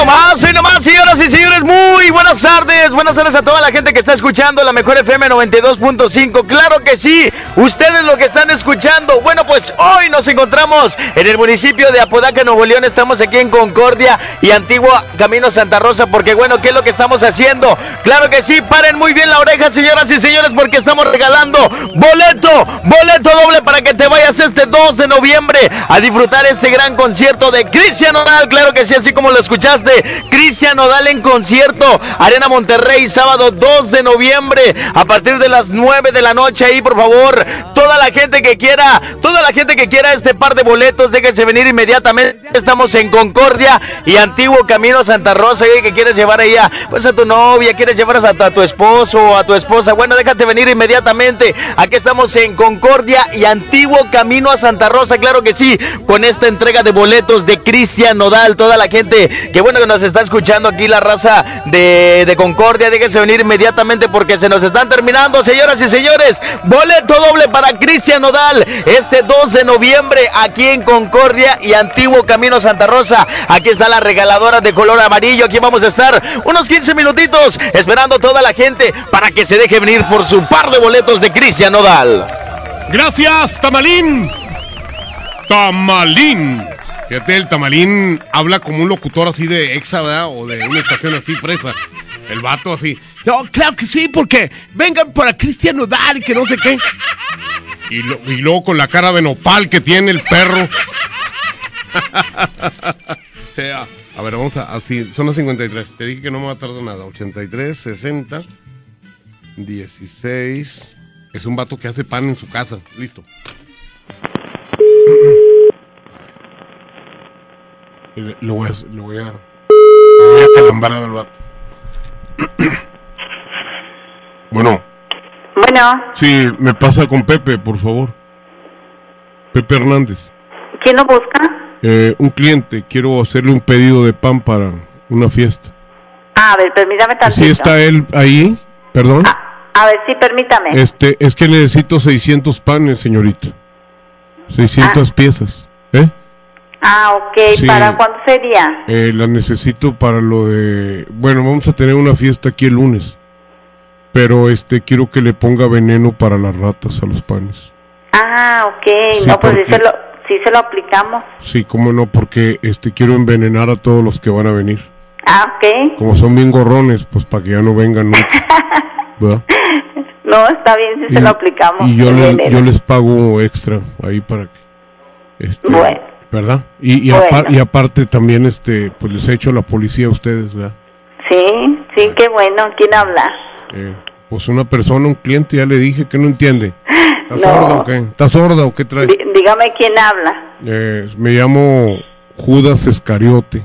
Nomás, hoy nomás, señoras y señores, muy buenas tardes. Buenas tardes a toda la gente que está escuchando la mejor FM 92.5. Claro que sí, ustedes lo que están escuchando. Bueno, pues hoy nos encontramos en el municipio de Apodaca, Nuevo León. Estamos aquí en Concordia y Antigua Camino Santa Rosa, porque bueno, ¿qué es lo que estamos haciendo? Claro que sí, paren muy bien la oreja, señoras y señores, porque estamos regalando boleto, boleto doble para que te vayas este 2 de noviembre a disfrutar este gran concierto de Cristian Oral. Claro que sí, así como lo escuchaste. Cristian Nodal en concierto, Arena Monterrey, sábado 2 de noviembre, a partir de las 9 de la noche. Ahí, por favor, toda la gente que quiera, toda la gente que quiera este par de boletos, déjense venir inmediatamente. Estamos en Concordia y Antiguo Camino Santa Rosa. Y que quieres llevar ahí a, pues a tu novia, quieres llevar a, a tu esposo o a tu esposa. Bueno, déjate venir inmediatamente. Aquí estamos en Concordia y Antiguo Camino a Santa Rosa. Claro que sí, con esta entrega de boletos de Cristian Nodal. Toda la gente que bueno nos está escuchando aquí la raza de, de Concordia. Déjense venir inmediatamente porque se nos están terminando, señoras y señores. Boleto doble para Cristian Nodal este 2 de noviembre aquí en Concordia y Antiguo Camino Santa Rosa. Aquí está la regaladora de color amarillo. Aquí vamos a estar unos 15 minutitos esperando toda la gente para que se deje venir por su par de boletos de Cristian Nodal. Gracias, Tamalín. Tamalín. Fíjate, el Tamalín habla como un locutor así de exa, ¿verdad? O de una estación así fresa. El vato así. No, claro que sí, porque vengan para Cristian Nodal y que no sé qué. Y, lo- y luego con la cara de nopal que tiene el perro. <laughs> Sea, A ver, vamos a. Así, son las 53. Te dije que no me va a tardar nada. 83, 60, 16. Es un vato que hace pan en su casa. Listo. Le, le voy a. Le voy a, le voy a calambrar al vato. <clears throat> bueno, Bueno, sí, me pasa con Pepe, por favor. Pepe Hernández. ¿quién lo busca? Eh, un cliente, quiero hacerle un pedido de pan para una fiesta. Ah, a ver, permítame tantito. ¿Sí está él ahí? Perdón. A ver, sí, permítame. Este, es que necesito 600 panes, señorita. 600 piezas. ¿Eh? Ah, ok. Sí. ¿Para cuándo sería? Eh, la necesito para lo de... Bueno, vamos a tener una fiesta aquí el lunes. Pero este, quiero que le ponga veneno para las ratas a los panes. Ah, ok. Sí, no, pues sí porque- se, lo, sí se lo aplicamos. Sí, cómo no, porque este, quiero envenenar a todos los que van a venir. Ah, ok. Como son bien gorrones, pues para que ya no vengan nunca. <laughs> ¿verdad? No, está bien si se lo aplicamos. y yo, le- yo les pago extra ahí para que... Este, Bueno. ¿Verdad? Y, y, Bueno. apar- y aparte también, este, pues les he hecho la policía a ustedes, ¿verdad? Sí, sí, qué bueno. ¿Quién habla? Eh, pues una persona, un cliente, ya le dije que no entiende. ¿Está No. sorda o qué? ¿Está sorda o qué trae? Dí- dígame quién habla. Eh, me llamo Judas Escariote.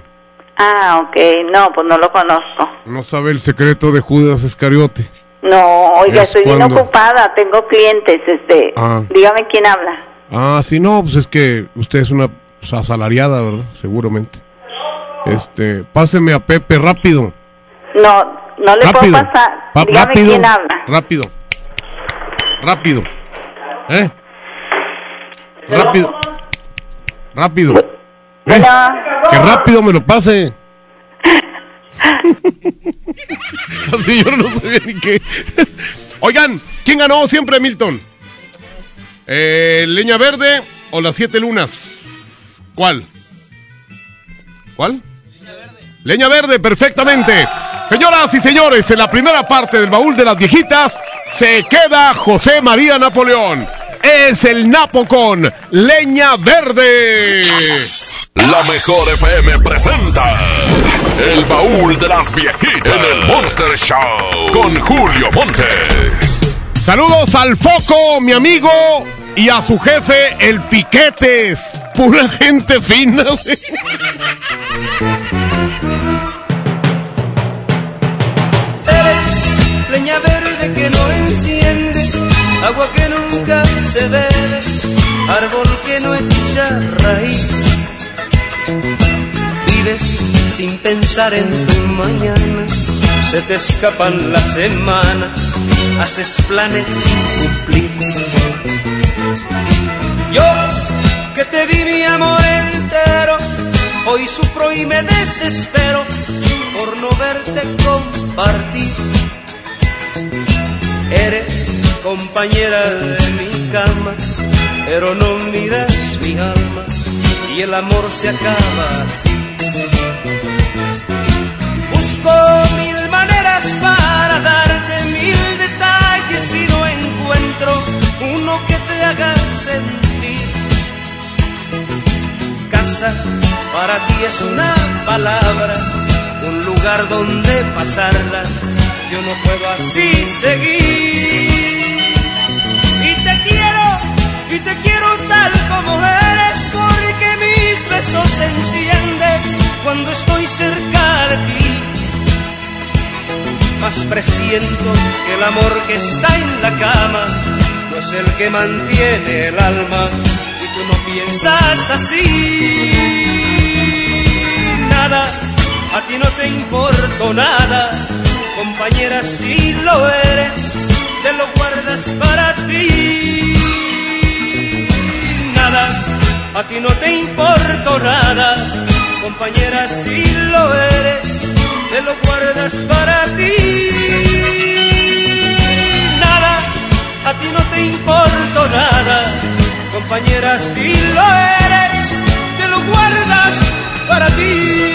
Ah, ok. No, pues no lo conozco. ¿No sabe el secreto de Judas Escariote? No, oiga, Es estoy bien ocupada. Tengo clientes, este. Ah. Dígame quién habla. Ah, sí, no, pues es que usted es una asalariada, ¿verdad? Seguramente. Este, páseme a Pepe rápido. No, no le rápido. puedo pasar. Pa- Dígame rápido. quién habla. Rápido. Rápido. ¿Eh? Rápido. Rápido. ¿Eh? Que rápido me lo pase. <laughs> Así yo no sabía ni qué. Oigan, ¿quién ganó siempre, Milton? Eh, ¿Leña Verde o las siete lunas? ¿Cuál? ¿Cuál? Leña Verde, perfectamente. Señoras y señores, en la primera parte del baúl de las viejitas se queda José María Napoleón. Es el Napo con Leña Verde. La mejor FM presenta El baúl de las viejitas en el Monster Show con Julio Montes. Saludos al Foco, mi amigo, y a su jefe, el Piquetes. Pura gente fina, güey. Eres leña verde que no enciende, agua que nunca se bebe, árbol que no echa raíz. Vives sin pensar en tu mañana, se te escapan las semanas, haces planes sin cumplir. Yo que te di mi amor entero, hoy sufro y me desespero por no verte compartir. Eres compañera de mi cama, pero no miras mi alma y el amor se acaba así. Busco mil maneras para darte Casa para ti es una palabra, un lugar donde pasarla. Yo no puedo así seguir. Y te quiero, y te quiero tal como eres, porque mis besos enciendes cuando estoy cerca de ti. Más presiento que el amor que está en la cama, es el que mantiene el alma, y tú no piensas así. Nada a ti no te importo nada, compañera si lo eres, te lo guardas para ti. Nada, a ti no te importo nada, compañera si lo eres, te lo guardas para ti. A ti no te importo nada, compañera si lo eres, te lo guardas para ti.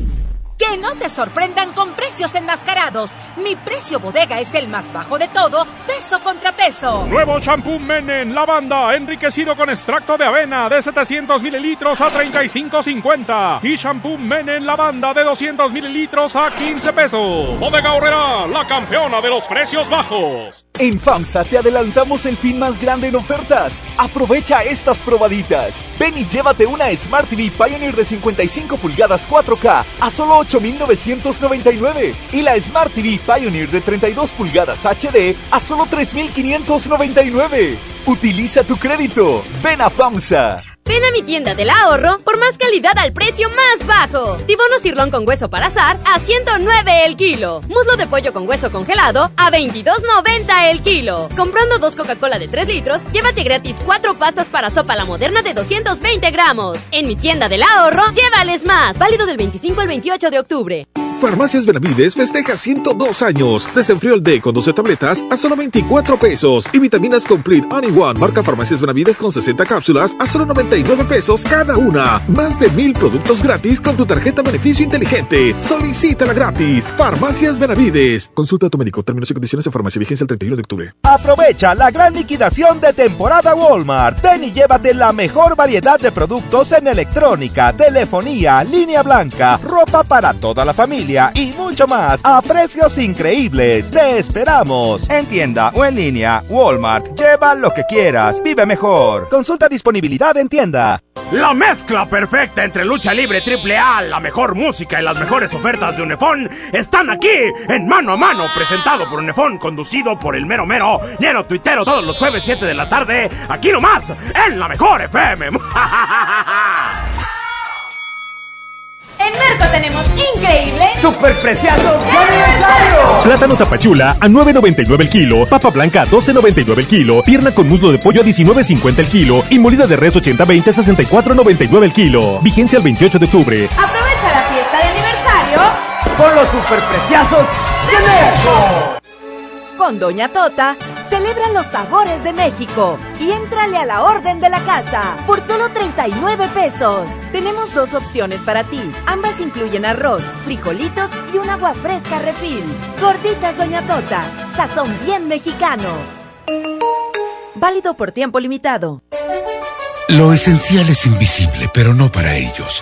No te sorprendan con precios enmascarados. Mi precio bodega es el más bajo de todos, peso contra peso. Nuevo shampoo Menen Lavanda, enriquecido con extracto de avena de 700 mililitros a 35.50. Y shampoo Menen Lavanda de 200 mililitros a 15 pesos. Bodega Horrera, la campeona de los precios bajos. En FAMSA te adelantamos el fin más grande en ofertas. Aprovecha estas probaditas. Ven y llévate una Smart TV Pioneer de 55 pulgadas 4K a solo 8,999. Y la Smart TV Pioneer de 32 pulgadas HD a solo 3,599. Utiliza tu crédito. Ven a FAMSA. Ven a mi tienda del ahorro por más calidad al precio más bajo. Tibono cirlón con hueso para azar a 109 el kilo. Muslo de pollo con hueso congelado a 22.90 el kilo. Comprando dos Coca-Cola de 3 litros, llévate gratis cuatro pastas para sopa la moderna de 220 gramos. En mi tienda del ahorro, llévales más. Válido del 25 al 28 de octubre. Farmacias Benavides festeja 102 años. Desenfriol D con 12 tabletas a solo 24 pesos. Y vitaminas Complete Only One, marca Farmacias Benavides con 60 cápsulas a solo 99 pesos cada una. Más de mil productos gratis con tu tarjeta beneficio inteligente. Solicítala gratis. Farmacias Benavides. Consulta a tu médico. Términos y condiciones en farmacia vigencia el 31 de octubre. Aprovecha la gran liquidación de temporada Walmart. Ven y llévate la mejor variedad de productos en electrónica, telefonía, línea blanca, ropa para toda la familia y mucho más a precios increíbles. Te esperamos en tienda o en línea. Walmart, lleva lo que quieras, vive mejor. Consulta disponibilidad en tienda. La mezcla perfecta entre lucha libre triple A, la mejor música y las mejores ofertas de Unefón están aquí en Mano a Mano, presentado por Unefón, conducido por el mero mero, lleno tuitero todos los jueves 7 de la tarde, aquí nomás, en la mejor FM. <laughs> En Merco tenemos increíble ¡Super preciados de aniversario! Plátano tapachula a 9.99 el kilo, papa blanca a 12.99 el kilo, pierna con muslo de pollo a 19.50 el kilo y molida de res 80-20 a 64.99 el kilo. Vigencia el 28 de octubre. Aprovecha la fiesta de aniversario Con los superpreciazos de Merco. con Doña Tota. Celebra los sabores de México y éntrale a la orden de la casa por solo 39 pesos. Tenemos dos opciones para ti. Ambas incluyen arroz, frijolitos y un agua fresca refil. Gorditas Doña Tota, sazón bien mexicano. Válido por tiempo limitado. Lo esencial es invisible, pero no para ellos.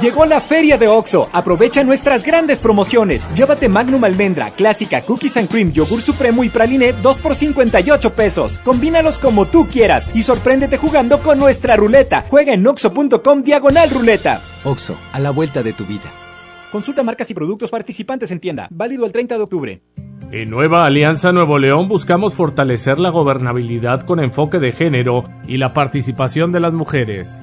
Llegó la feria de OXO. Aprovecha nuestras grandes promociones. Llévate Magnum Almendra, Clásica, Cookies and Cream, Yogur Supremo y Praliné 2 por 58 pesos. Combínalos como tú quieras y sorpréndete jugando con nuestra ruleta. Juega en oxo.com diagonal ruleta. OXO, a la vuelta de tu vida. Consulta marcas y productos participantes en tienda. Válido el 30 de octubre. En Nueva Alianza Nuevo León buscamos fortalecer la gobernabilidad con enfoque de género y la participación de las mujeres.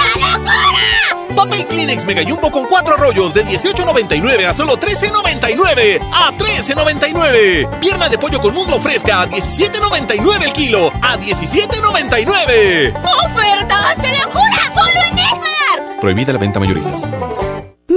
Papel Kleenex Mega Jumbo con cuatro rollos de 18.99 a solo 13.99. ¡A 13.99! Pierna de pollo con muslo fresca a 17.99 el kilo. ¡A 17.99! ¡Ofertas de locura! ¡Solo en Esmar! Prohibida la venta mayoristas.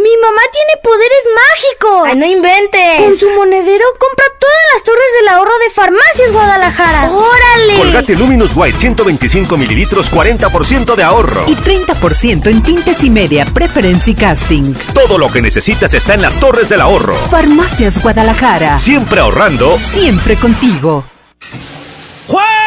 ¡Mi mamá tiene poderes mágicos! ¡Ay, no inventes! Con su monedero compra todas las torres del ahorro de Farmacias Guadalajara. ¡Órale! Colgate Luminous White 125 mililitros, 40% de ahorro. Y 30% en tintes y media, preference y casting. Todo lo que necesitas está en las torres del ahorro. Farmacias Guadalajara. Siempre ahorrando. Siempre contigo. ¡Juan!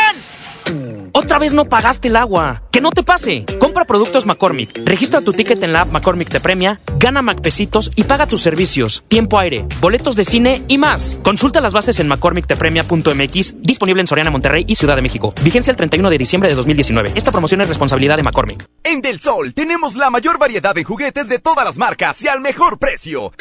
Otra vez no pagaste el agua. Que no te pase. Compra productos McCormick. Registra tu ticket en la app McCormick te premia, gana McPesitos y paga tus servicios, tiempo aire, boletos de cine y más. Consulta las bases en McCormickTepremia.mx, disponible en Soriana, Monterrey y Ciudad de México. Vigencia el 31 de diciembre de 2019. Esta promoción es responsabilidad de McCormick. En Del Sol tenemos la mayor variedad de juguetes de todas las marcas y al mejor precio.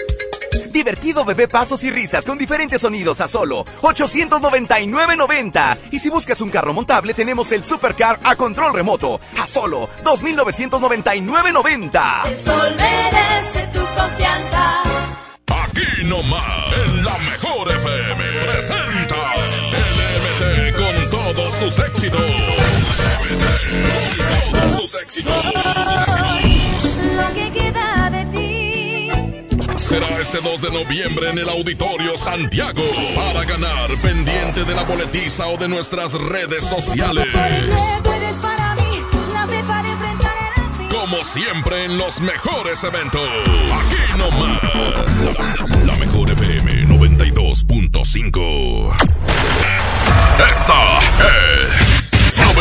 Divertido bebé pasos y risas con diferentes sonidos a solo 899.90. Y si buscas un carro montable, tenemos el Supercar a control remoto a solo 2.999.90. El sol merece tu confianza. Aquí nomás, en la mejor FM, presenta LMT con todos sus éxitos. Será este 2 de noviembre en el Auditorio Santiago para ganar pendiente de la boletiza o de nuestras redes sociales. Como siempre en los mejores eventos. Aquí nomás. La, la mejor FM 92.5. Esta es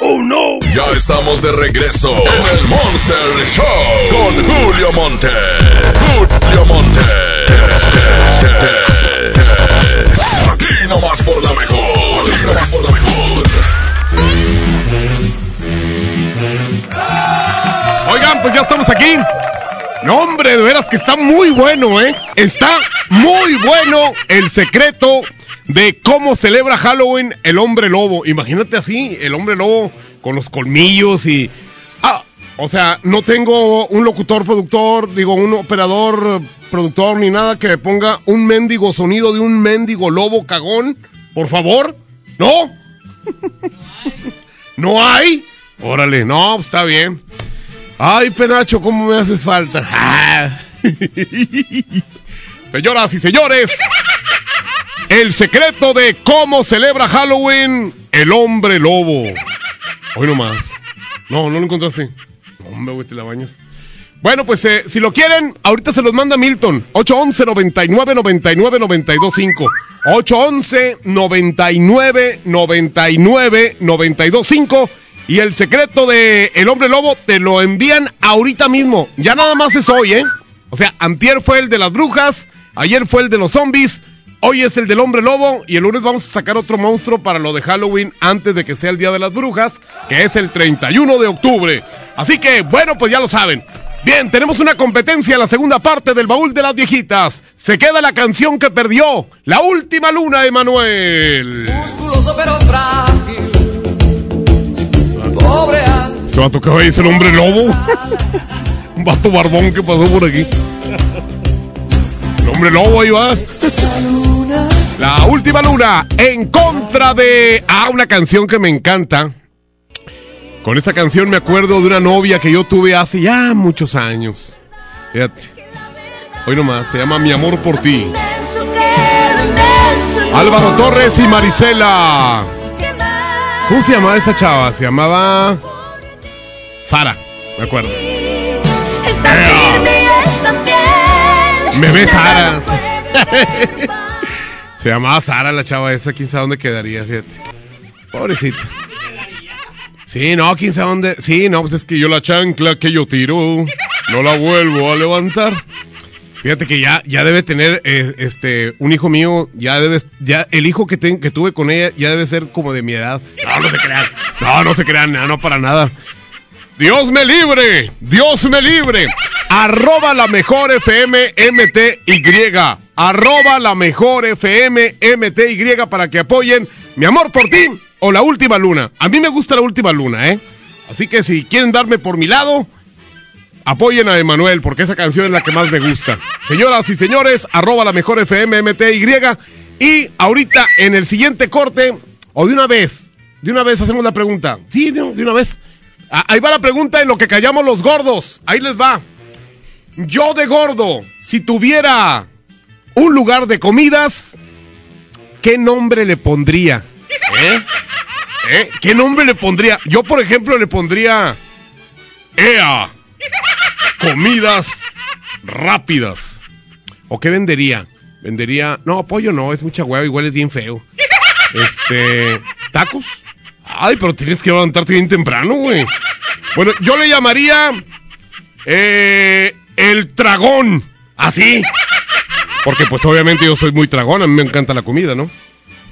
¡Oh no! Ya estamos de regreso en el Monster Show con Julio Monte. Julio Monte. Aquí nomás por la mejor. Aquí nomás por la mejor. Oigan, pues ya estamos aquí. No, hombre, de veras que está muy bueno, ¿eh? Está muy bueno el secreto de cómo celebra Halloween el hombre lobo. Imagínate así, el hombre lobo con los colmillos y... Ah, o sea, no tengo un locutor productor, digo, un operador productor ni nada que me ponga un mendigo sonido de un mendigo lobo cagón, por favor. ¿No? <laughs> ¿No hay? Órale, no, pues, está bien. Ay, Penacho, ¿cómo me haces falta? <laughs> Señoras y señores, el secreto de cómo celebra Halloween el hombre lobo. Hoy nomás. No, no lo encontraste. No, hombre, güey, te la bañas. Bueno, pues eh, si lo quieren, ahorita se los manda Milton. 811 99 99 925. 811 99 99 925. Y el secreto de El Hombre Lobo te lo envían ahorita mismo. Ya nada más es hoy, ¿eh? O sea, antier fue el de las brujas, ayer fue el de los zombies, hoy es el del Hombre Lobo y el lunes vamos a sacar otro monstruo para lo de Halloween antes de que sea el Día de las Brujas, que es el 31 de octubre. Así que, bueno, pues ya lo saben. Bien, tenemos una competencia en la segunda parte del baúl de las viejitas. Se queda la canción que perdió, La Última Luna, Emanuel. Musculoso pero frágil. Pobre Se va a tocar ahí, el hombre lobo. Un vato barbón que pasó por aquí. El hombre lobo ahí va. La última luna en contra de. Ah, una canción que me encanta. Con esta canción me acuerdo de una novia que yo tuve hace ya muchos años. Fíjate. Hoy nomás, se llama Mi amor por ti. Álvaro Torres y Marisela. ¿Cómo se llamaba esa chava? Se llamaba. Sara, me acuerdo. Me ve Sara. <laughs> Se llamaba Sara la chava esa, quién sabe dónde quedaría, fíjate. Pobrecita. Sí, no, quién sabe dónde. Sí, no, pues es que yo la chancla que yo tiro, no la vuelvo a levantar. Fíjate que ya, ya debe tener eh, este un hijo mío, ya debe, ya el hijo que, ten- que tuve con ella ya debe ser como de mi edad. No, no se crean. No, no se crean, no, no para nada. Dios me libre, Dios me libre. Arroba la mejor FM MTY. Arroba la mejor FM MTY para que apoyen mi amor por ti o la última luna. A mí me gusta la última luna, ¿eh? Así que si quieren darme por mi lado, apoyen a Emanuel porque esa canción es la que más me gusta. Señoras y señores, arroba la mejor FM MTY. Y ahorita en el siguiente corte, o de una vez, de una vez hacemos la pregunta. Sí, de, una vez. Ah, ahí va la pregunta en lo que callamos los gordos. Ahí les va. Yo de gordo, si tuviera un lugar de comidas, ¿qué nombre le pondría? ¿Eh? ¿Eh? ¿Qué nombre le pondría? Yo, por ejemplo, le pondría EA. Comidas rápidas. ¿O qué vendería? Vendería. No, pollo no, es mucha hueá, igual es bien feo. Este. ¿Tacos? Ay, pero tienes que levantarte bien temprano, güey. Bueno, yo le llamaría. Eh, el tragón. Así. Porque, pues, obviamente yo soy muy tragón. A mí me encanta la comida, ¿no?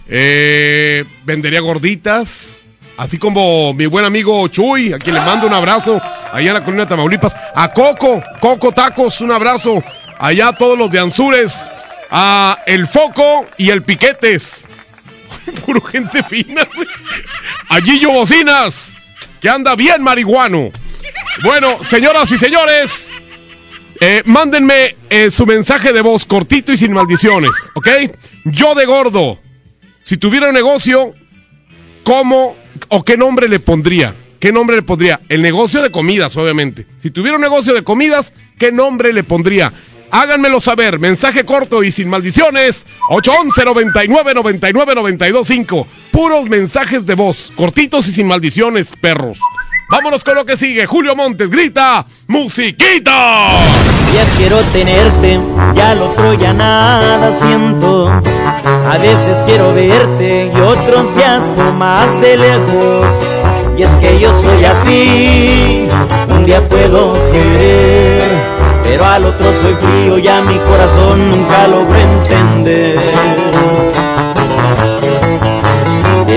Eh, vendería gorditas. Así como mi buen amigo Chuy, a quien le mando un abrazo allá en la colina de Tamaulipas. A Coco, Coco Tacos, un abrazo. Allá a todos los de Anzures. A El Foco y el Piquetes. <laughs> Puro gente fina, güey. A Gillo Bocinas, que anda bien marihuano. Bueno, señoras y señores, eh, mándenme eh, su mensaje de voz cortito y sin maldiciones, ¿ok? Yo de gordo, si tuviera un negocio, ¿cómo o qué nombre le pondría? ¿Qué nombre le pondría? El negocio de comidas, obviamente. Si tuviera un negocio de comidas, ¿qué nombre le pondría? Háganmelo saber, mensaje corto y sin maldiciones, 811 99 99 925. Puros mensajes de voz, cortitos y sin maldiciones, perros. Vámonos con lo que sigue. Julio Montes grita, musiquita. días quiero tenerte, ya lo otro ya nada siento. A veces quiero verte y otros días no más de lejos. Y es que yo soy así, un día puedo querer, pero al otro soy frío y a mi corazón nunca logro entender.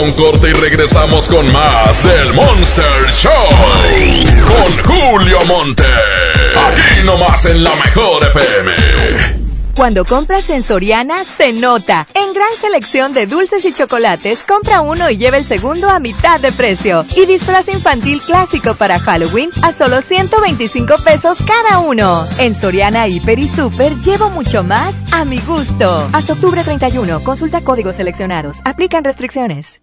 Un corte y regresamos con más del Monster Show. Con Julio Monte. Aquí nomás en la mejor FM. Cuando compras en Soriana, se nota. En gran selección de dulces y chocolates, compra uno y lleva el segundo a mitad de precio. Y disfraz infantil clásico para Halloween a solo 125 pesos cada uno. En Soriana, Hiper y Super llevo mucho más a mi gusto. Hasta octubre 31, consulta códigos seleccionados. Aplican restricciones.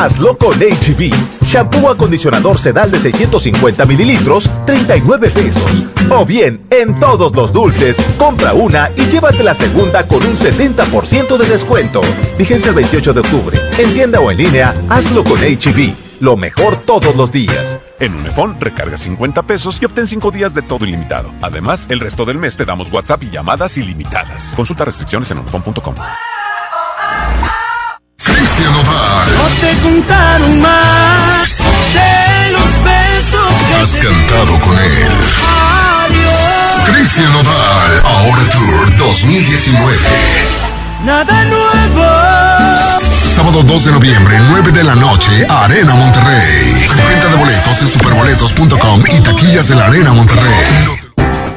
Hazlo con HB. Shampoo acondicionador sedal de 650 mililitros, 39 pesos. O bien, en todos los dulces, compra una y llévate la segunda con un 70% de descuento. Vigencia el 28 de octubre. En tienda o en línea, hazlo con HB. Lo mejor todos los días. En Unifón recarga 50 pesos y obtén 5 días de todo ilimitado. Además, el resto del mes te damos WhatsApp y llamadas ilimitadas. Consulta restricciones en unifón.com. Cristian Nodal. No te contaron más de los besos que Has cantado con él. Adiós. Cristian Nodal. Ahora Tour 2019. Nada nuevo. Sábado 2 de noviembre, 9 de la noche, Arena Monterrey. Venta de boletos en superboletos.com y taquillas de la Arena Monterrey.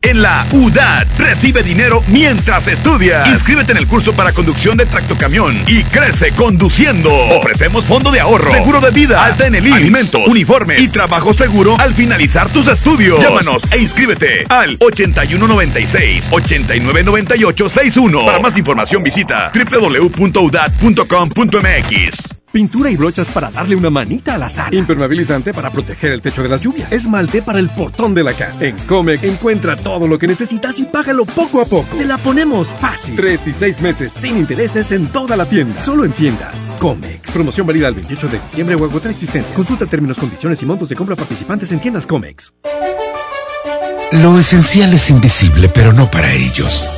En la UDAT recibe dinero mientras estudias. Inscríbete en el curso para conducción de tractocamión y crece conduciendo. Ofrecemos fondo de ahorro, seguro de vida, alta en el IMSS, alimentos, uniforme y trabajo seguro al finalizar tus estudios. Llámanos e inscríbete al 8196-899861. Para más información visita www.udat.com.mx. Pintura y brochas para darle una manita a la sala. Impermeabilizante para proteger el techo de las lluvias. Esmalte para el portón de la casa. En Comex encuentra todo lo que necesitas y págalo poco a poco. Te la ponemos fácil. Tres y seis meses sin intereses en toda la tienda. Solo en tiendas. Comex. Promoción válida el 28 de diciembre o agotar existencia. Consulta términos, condiciones y montos de compra participantes en tiendas Comex. Lo esencial es invisible, pero no para ellos.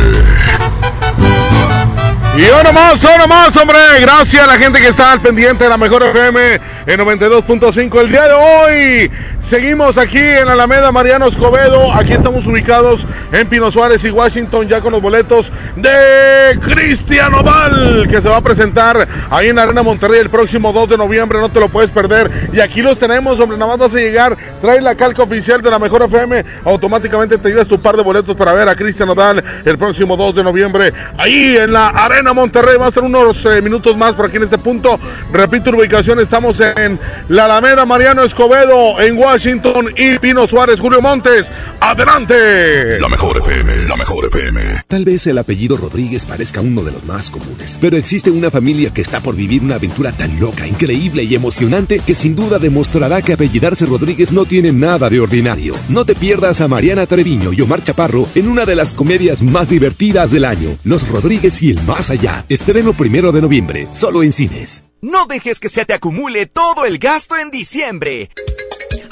Y uno más, uno más, hombre. Gracias a la gente que está al pendiente de la mejor FM en 92.5 el día de hoy. Seguimos aquí en Alameda Mariano Escobedo. Aquí estamos ubicados en Pino Suárez y Washington ya con los boletos de Cristian Oval que se va a presentar ahí en Arena Monterrey el próximo 2 de noviembre. No te lo puedes perder. Y aquí los tenemos, hombre. Nada más vas a llegar, trae la calca oficial de la mejor FM. Automáticamente te llevas tu par de boletos para ver a Cristian Odal el próximo 2 de noviembre ahí en la Arena Monterrey. Va a ser unos eh, minutos más por aquí en este punto. Repito, ubicación. Estamos en la Alameda Mariano Escobedo en Washington. Washington y Pino Suárez, Julio Montes. Adelante. La mejor FM, la mejor FM. Tal vez el apellido Rodríguez parezca uno de los más comunes, pero existe una familia que está por vivir una aventura tan loca, increíble y emocionante que sin duda demostrará que apellidarse Rodríguez no tiene nada de ordinario. No te pierdas a Mariana Treviño y Omar Chaparro en una de las comedias más divertidas del año, Los Rodríguez y el Más Allá. Estreno primero de noviembre, solo en cines. No dejes que se te acumule todo el gasto en diciembre.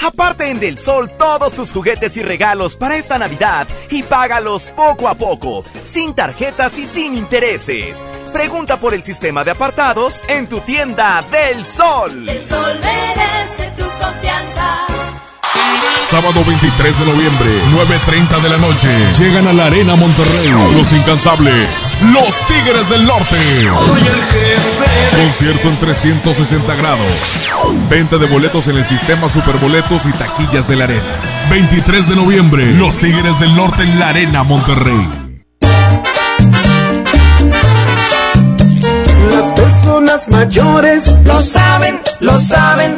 Aparte en Del Sol todos tus juguetes y regalos para esta Navidad y págalos poco a poco, sin tarjetas y sin intereses. Pregunta por el sistema de apartados en tu tienda Del Sol. El sol merece tu confianza. Sábado 23 de noviembre, 9.30 de la noche. Llegan a la Arena Monterrey. Los incansables. Los Tigres del Norte. Concierto en 360 grados. Venta de boletos en el sistema Superboletos y taquillas de la Arena. 23 de noviembre. Los Tigres del Norte en la Arena Monterrey. Las personas mayores Lo saben, lo saben,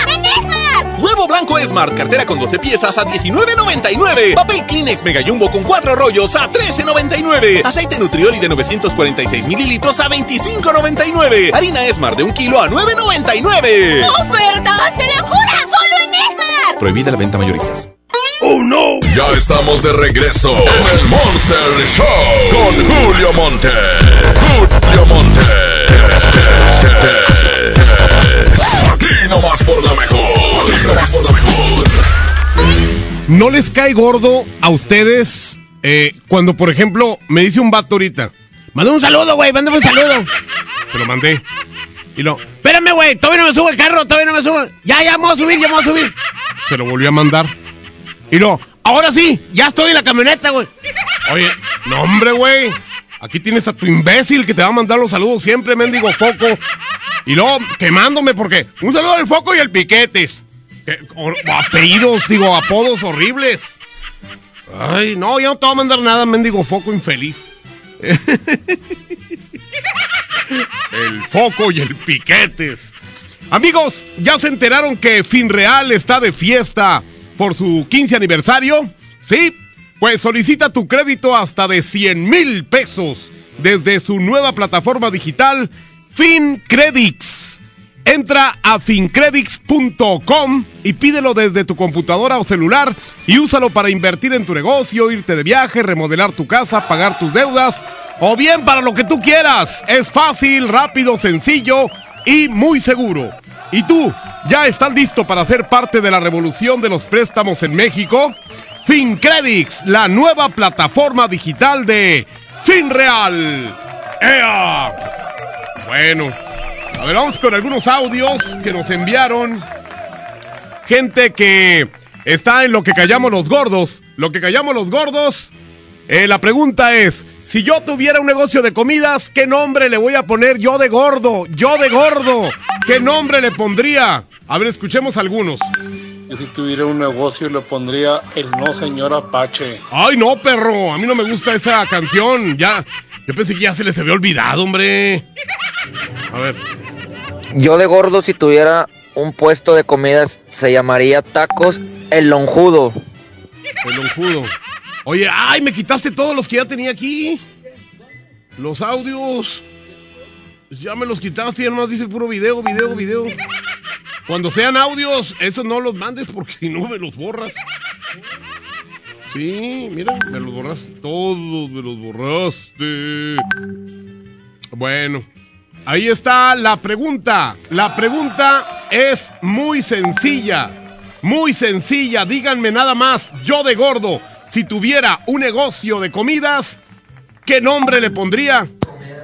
Huevo blanco Smart cartera con 12 piezas a $19.99. Papel Kleenex Mega Jumbo con 4 rollos a $13.99. Aceite Nutrioli de 946 mililitros a $25.99. Harina Smart de 1 kilo a $9.99. ¡Ofertas de locura! ¡Solo en Esmar! Prohibida la venta mayoristas. ¡Oh, no! Ya estamos de regreso en el Monster Show con Julio Monte. Julio Monte. ¿No les cae gordo a ustedes eh, cuando, por ejemplo, me dice un vato ahorita? Mándame un saludo, güey, mándame un saludo. Se lo mandé. Y lo, espérame, güey, todavía no me subo el carro, todavía no me subo. Ya, ya vamos a subir, ya vamos a subir. Se lo volvió a mandar. Y lo, ahora sí, ya estoy en la camioneta, güey. Oye, no, hombre, güey. Aquí tienes a tu imbécil que te va a mandar los saludos siempre, mendigo foco. Y luego quemándome porque un saludo al foco y al piquetes. O apellidos, digo, apodos horribles. Ay, no, ya no te voy a mandar nada, mendigo foco infeliz. <laughs> el foco y el piquetes. Amigos, ¿ya se enteraron que Finreal está de fiesta por su 15 aniversario? ¿Sí? Pues solicita tu crédito hasta de 100 mil pesos desde su nueva plataforma digital FinCredits. Entra a fincredits.com y pídelo desde tu computadora o celular y úsalo para invertir en tu negocio, irte de viaje, remodelar tu casa, pagar tus deudas o bien para lo que tú quieras. Es fácil, rápido, sencillo y muy seguro. ¿Y tú? ¿Ya estás listo para ser parte de la revolución de los préstamos en México? FinCredits, la nueva plataforma digital de FinReal. ¡Ea! Bueno, a ver, vamos con algunos audios que nos enviaron. Gente que está en lo que callamos los gordos. Lo que callamos los gordos. Eh, la pregunta es, si yo tuviera un negocio de comidas, ¿qué nombre le voy a poner yo de gordo? Yo de gordo. ¿Qué nombre le pondría? A ver, escuchemos algunos. Yo si tuviera un negocio le pondría el no señor Apache. Ay, no, perro. A mí no me gusta esa canción. Ya, yo pensé que ya se les había olvidado, hombre. A ver. Yo de gordo, si tuviera un puesto de comidas, se llamaría Tacos El Lonjudo. El lonjudo. Oye, ay, me quitaste todos los que ya tenía aquí. Los audios. Ya me los quitaste, ya nomás dice puro video, video, video. Cuando sean audios, esos no los mandes porque si no me los borras. Sí, mira, me los borraste todos, me los borraste. Bueno, ahí está la pregunta. La pregunta es muy sencilla. Muy sencilla, díganme nada más, yo de gordo, si tuviera un negocio de comidas, ¿qué nombre le pondría?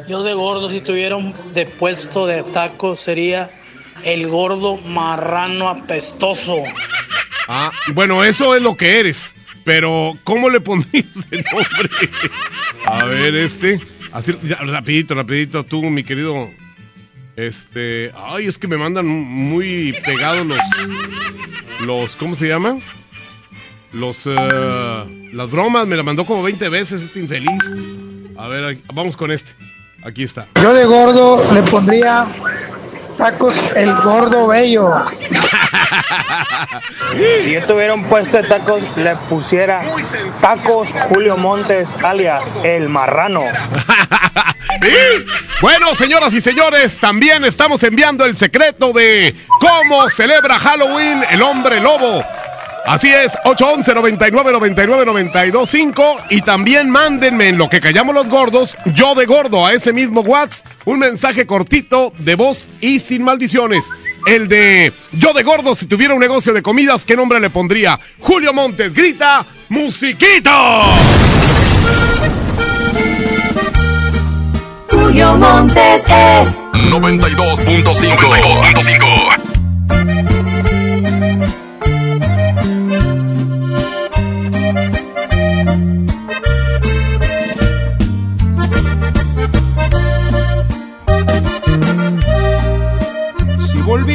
Yo de gordo, si tuviera un de puesto de tacos, sería el gordo marrano apestoso. Ah, bueno, eso es lo que eres. Pero, ¿cómo le pondrías el nombre? A ver, este. Así, ya, rapidito, rapidito, tú, mi querido. Este. Ay, es que me mandan muy pegados los. Los. ¿Cómo se llama? Los. eh, las bromas, me la mandó como 20 veces este infeliz. A ver, vamos con este. Aquí está. Yo de gordo le pondría tacos el gordo bello. <laughs> Si yo tuviera un puesto de tacos, le pusiera tacos Julio Montes, alias el marrano. <laughs> Y, Bueno, señoras y señores, también estamos enviando el secreto de cómo celebra Halloween el hombre lobo. Así es, 811 99 99 92 5 y también mándenme en lo que callamos los gordos, yo de gordo a ese mismo WhatsApp, un mensaje cortito de voz y sin maldiciones. El de yo de gordo si tuviera un negocio de comidas, ¿qué nombre le pondría? Julio Montes grita, musiquito. Julio Montes es 92.5. 92.5.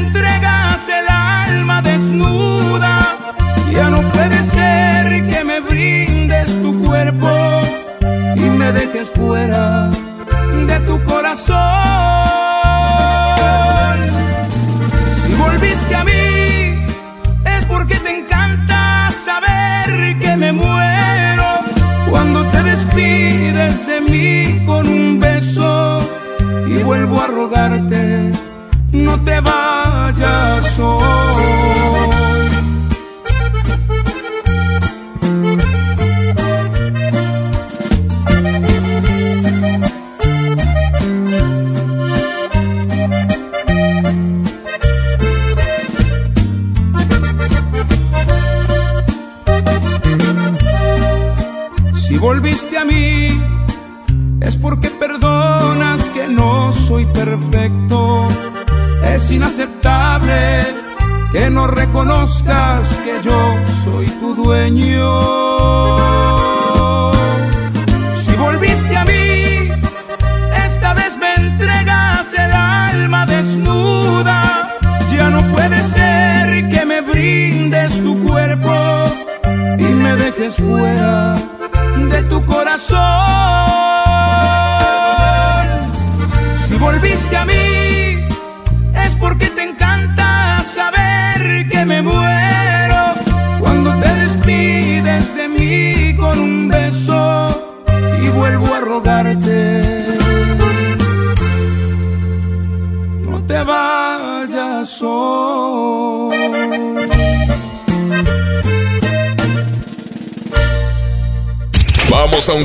Entregas el alma desnuda. Ya no puede ser que me brindes tu cuerpo y me dejes fuera de tu corazón. Si volviste a mí, es porque te encanta saber que me muero cuando te despides de mí con un beso y vuelvo a rogarte, no te vayas hoy. Reconozcas que yo soy tu dueño.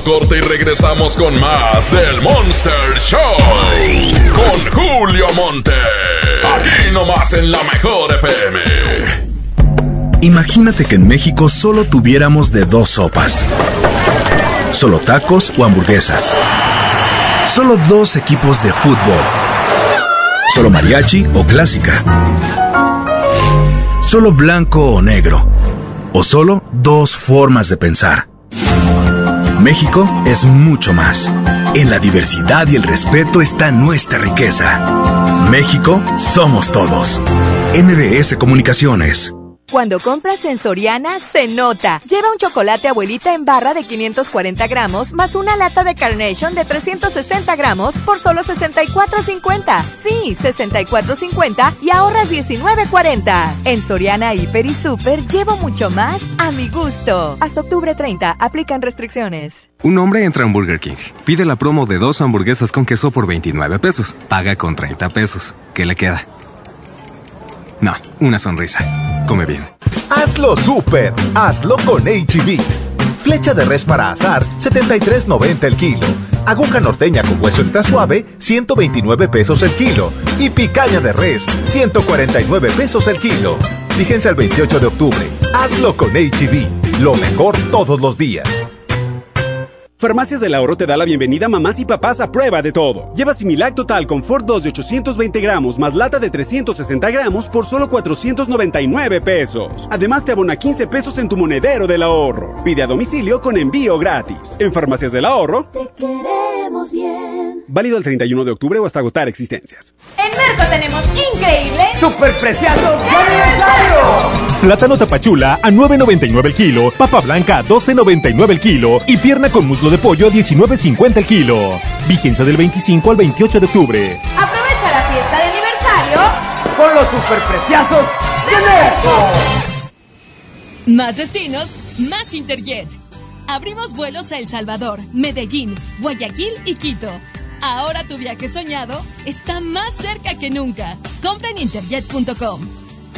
Corte y regresamos con más del Monster Show. Con Julio Monte. Aquí nomás en la mejor FM. Imagínate que en México solo tuviéramos de dos sopas. Solo tacos o hamburguesas. Solo dos equipos de fútbol. Solo mariachi o clásica. Solo blanco o negro. O solo dos formas de pensar. México es mucho más. En la diversidad y el respeto está nuestra riqueza. México somos todos. NBS Comunicaciones. Cuando compras en Soriana, se nota. Lleva un chocolate abuelita en barra de 540 gramos más una lata de Carnation de 360 gramos por solo 64.50. Sí, 64.50 y ahorras 19.40. En Soriana, Hiper y Super llevo mucho más a mi gusto. Hasta octubre 30, aplican restricciones. Un hombre entra en Burger King. Pide la promo de dos hamburguesas con queso por 29 pesos. Paga con 30 pesos. ¿Qué le queda? No, una sonrisa. Come bien. Hazlo super, hazlo con HB. Flecha de res para asar, 73.90 el kilo. Aguja norteña con hueso extra suave, 129 pesos el kilo. Y picaña de res, 149 pesos el kilo. Fíjense el 28 de octubre. Hazlo con HB. Lo mejor todos los días. Farmacias del Ahorro te da la bienvenida a mamás y papás a prueba de todo. Lleva Similac Total Confort 2 de 820 gramos más lata de 360 gramos por solo 499 pesos. Además te abona 15 pesos en tu monedero del ahorro. Pide a domicilio con envío gratis. En Farmacias del Ahorro, Te queremos bien. válido el 31 de octubre o hasta agotar existencias. En Merco tenemos increíble ¡Super preciados de aniversario! Plátano tapachula a 9.99 el kilo, papa blanca a 12.99 el kilo y pierna con muslo de pollo a 19.50 el kilo. Vigencia del 25 al 28 de octubre. Aprovecha la fiesta de aniversario Con los superpreciazos de Merco. Más destinos, más Interjet. Abrimos vuelos a El Salvador, Medellín, Guayaquil y Quito. Ahora tu viaje soñado está más cerca que nunca. Compra en interjet.com.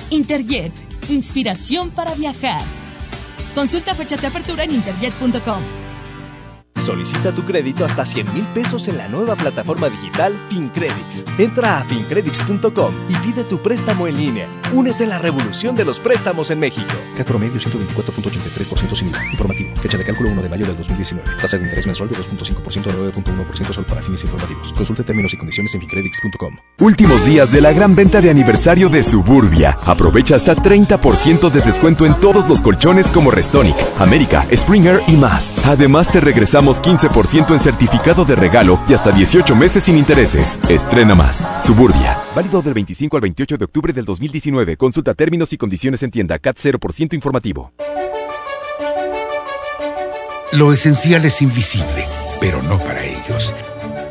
Interjet, inspiración para viajar. Consulta fechas de apertura en interjet.com. Solicita tu crédito hasta 100 mil pesos en la nueva plataforma digital FinCredits. Entra a fincredits.com y pide tu préstamo en línea. Únete a la revolución de los préstamos en México. CAT promedio 124.83% sin IVA. Informativo. Fecha de cálculo 1 de mayo del 2019. Tasa de interés mensual de 2.5% a 9.1% solo para fines informativos. Consulte términos y condiciones en fincredits.com. Últimos días de la gran venta de aniversario de Suburbia. Aprovecha hasta 30% de descuento en todos los colchones como Restonic, América, Springer y más. Además te regresamos 15% en certificado de regalo y hasta 18 meses sin intereses. Estrena más. Suburbia. Válido del 25 al 28 de octubre del 2019. Consulta términos y condiciones en tienda CAT 0% informativo. Lo esencial es invisible, pero no para ellos.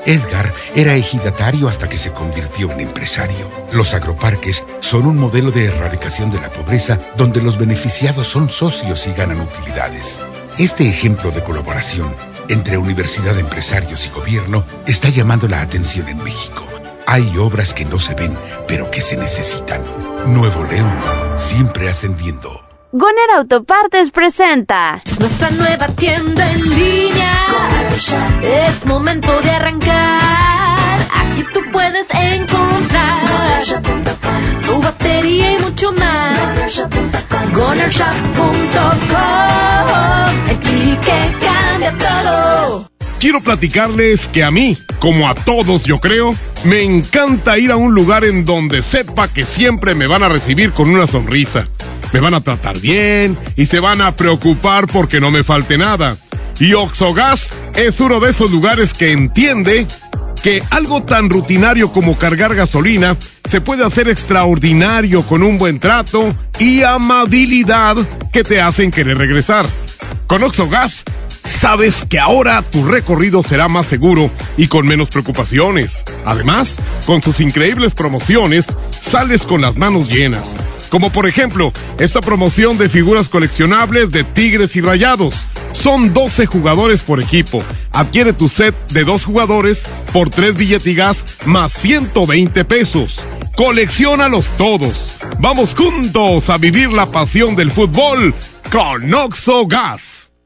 Edgar era ejidatario hasta que se convirtió en empresario. Los agroparques son un modelo de erradicación de la pobreza donde los beneficiados son socios y ganan utilidades. Este ejemplo de colaboración entre universidad, empresarios y gobierno está llamando la atención en México. Hay obras que no se ven, pero que se necesitan. Nuevo León, siempre ascendiendo. Goner Autopartes presenta nuestra nueva tienda en línea. Es momento de arrancar. Aquí tú puedes encontrar y mucho más. GonerShop.com El que cambia todo. Quiero platicarles que a mí, como a todos yo creo, me encanta ir a un lugar en donde sepa que siempre me van a recibir con una sonrisa. Me van a tratar bien y se van a preocupar porque no me falte nada. Y Oxogas es uno de esos lugares que entiende que algo tan rutinario como cargar gasolina se puede hacer extraordinario con un buen trato y amabilidad que te hacen querer regresar. Con Oxogas sabes que ahora tu recorrido será más seguro y con menos preocupaciones. Además, con sus increíbles promociones, sales con las manos llenas. Como por ejemplo, esta promoción de figuras coleccionables de Tigres y Rayados. Son 12 jugadores por equipo. Adquiere tu set de dos jugadores por 3 billetigas más 120 pesos. Colecciónalos todos. Vamos juntos a vivir la pasión del fútbol con Oxo Gas.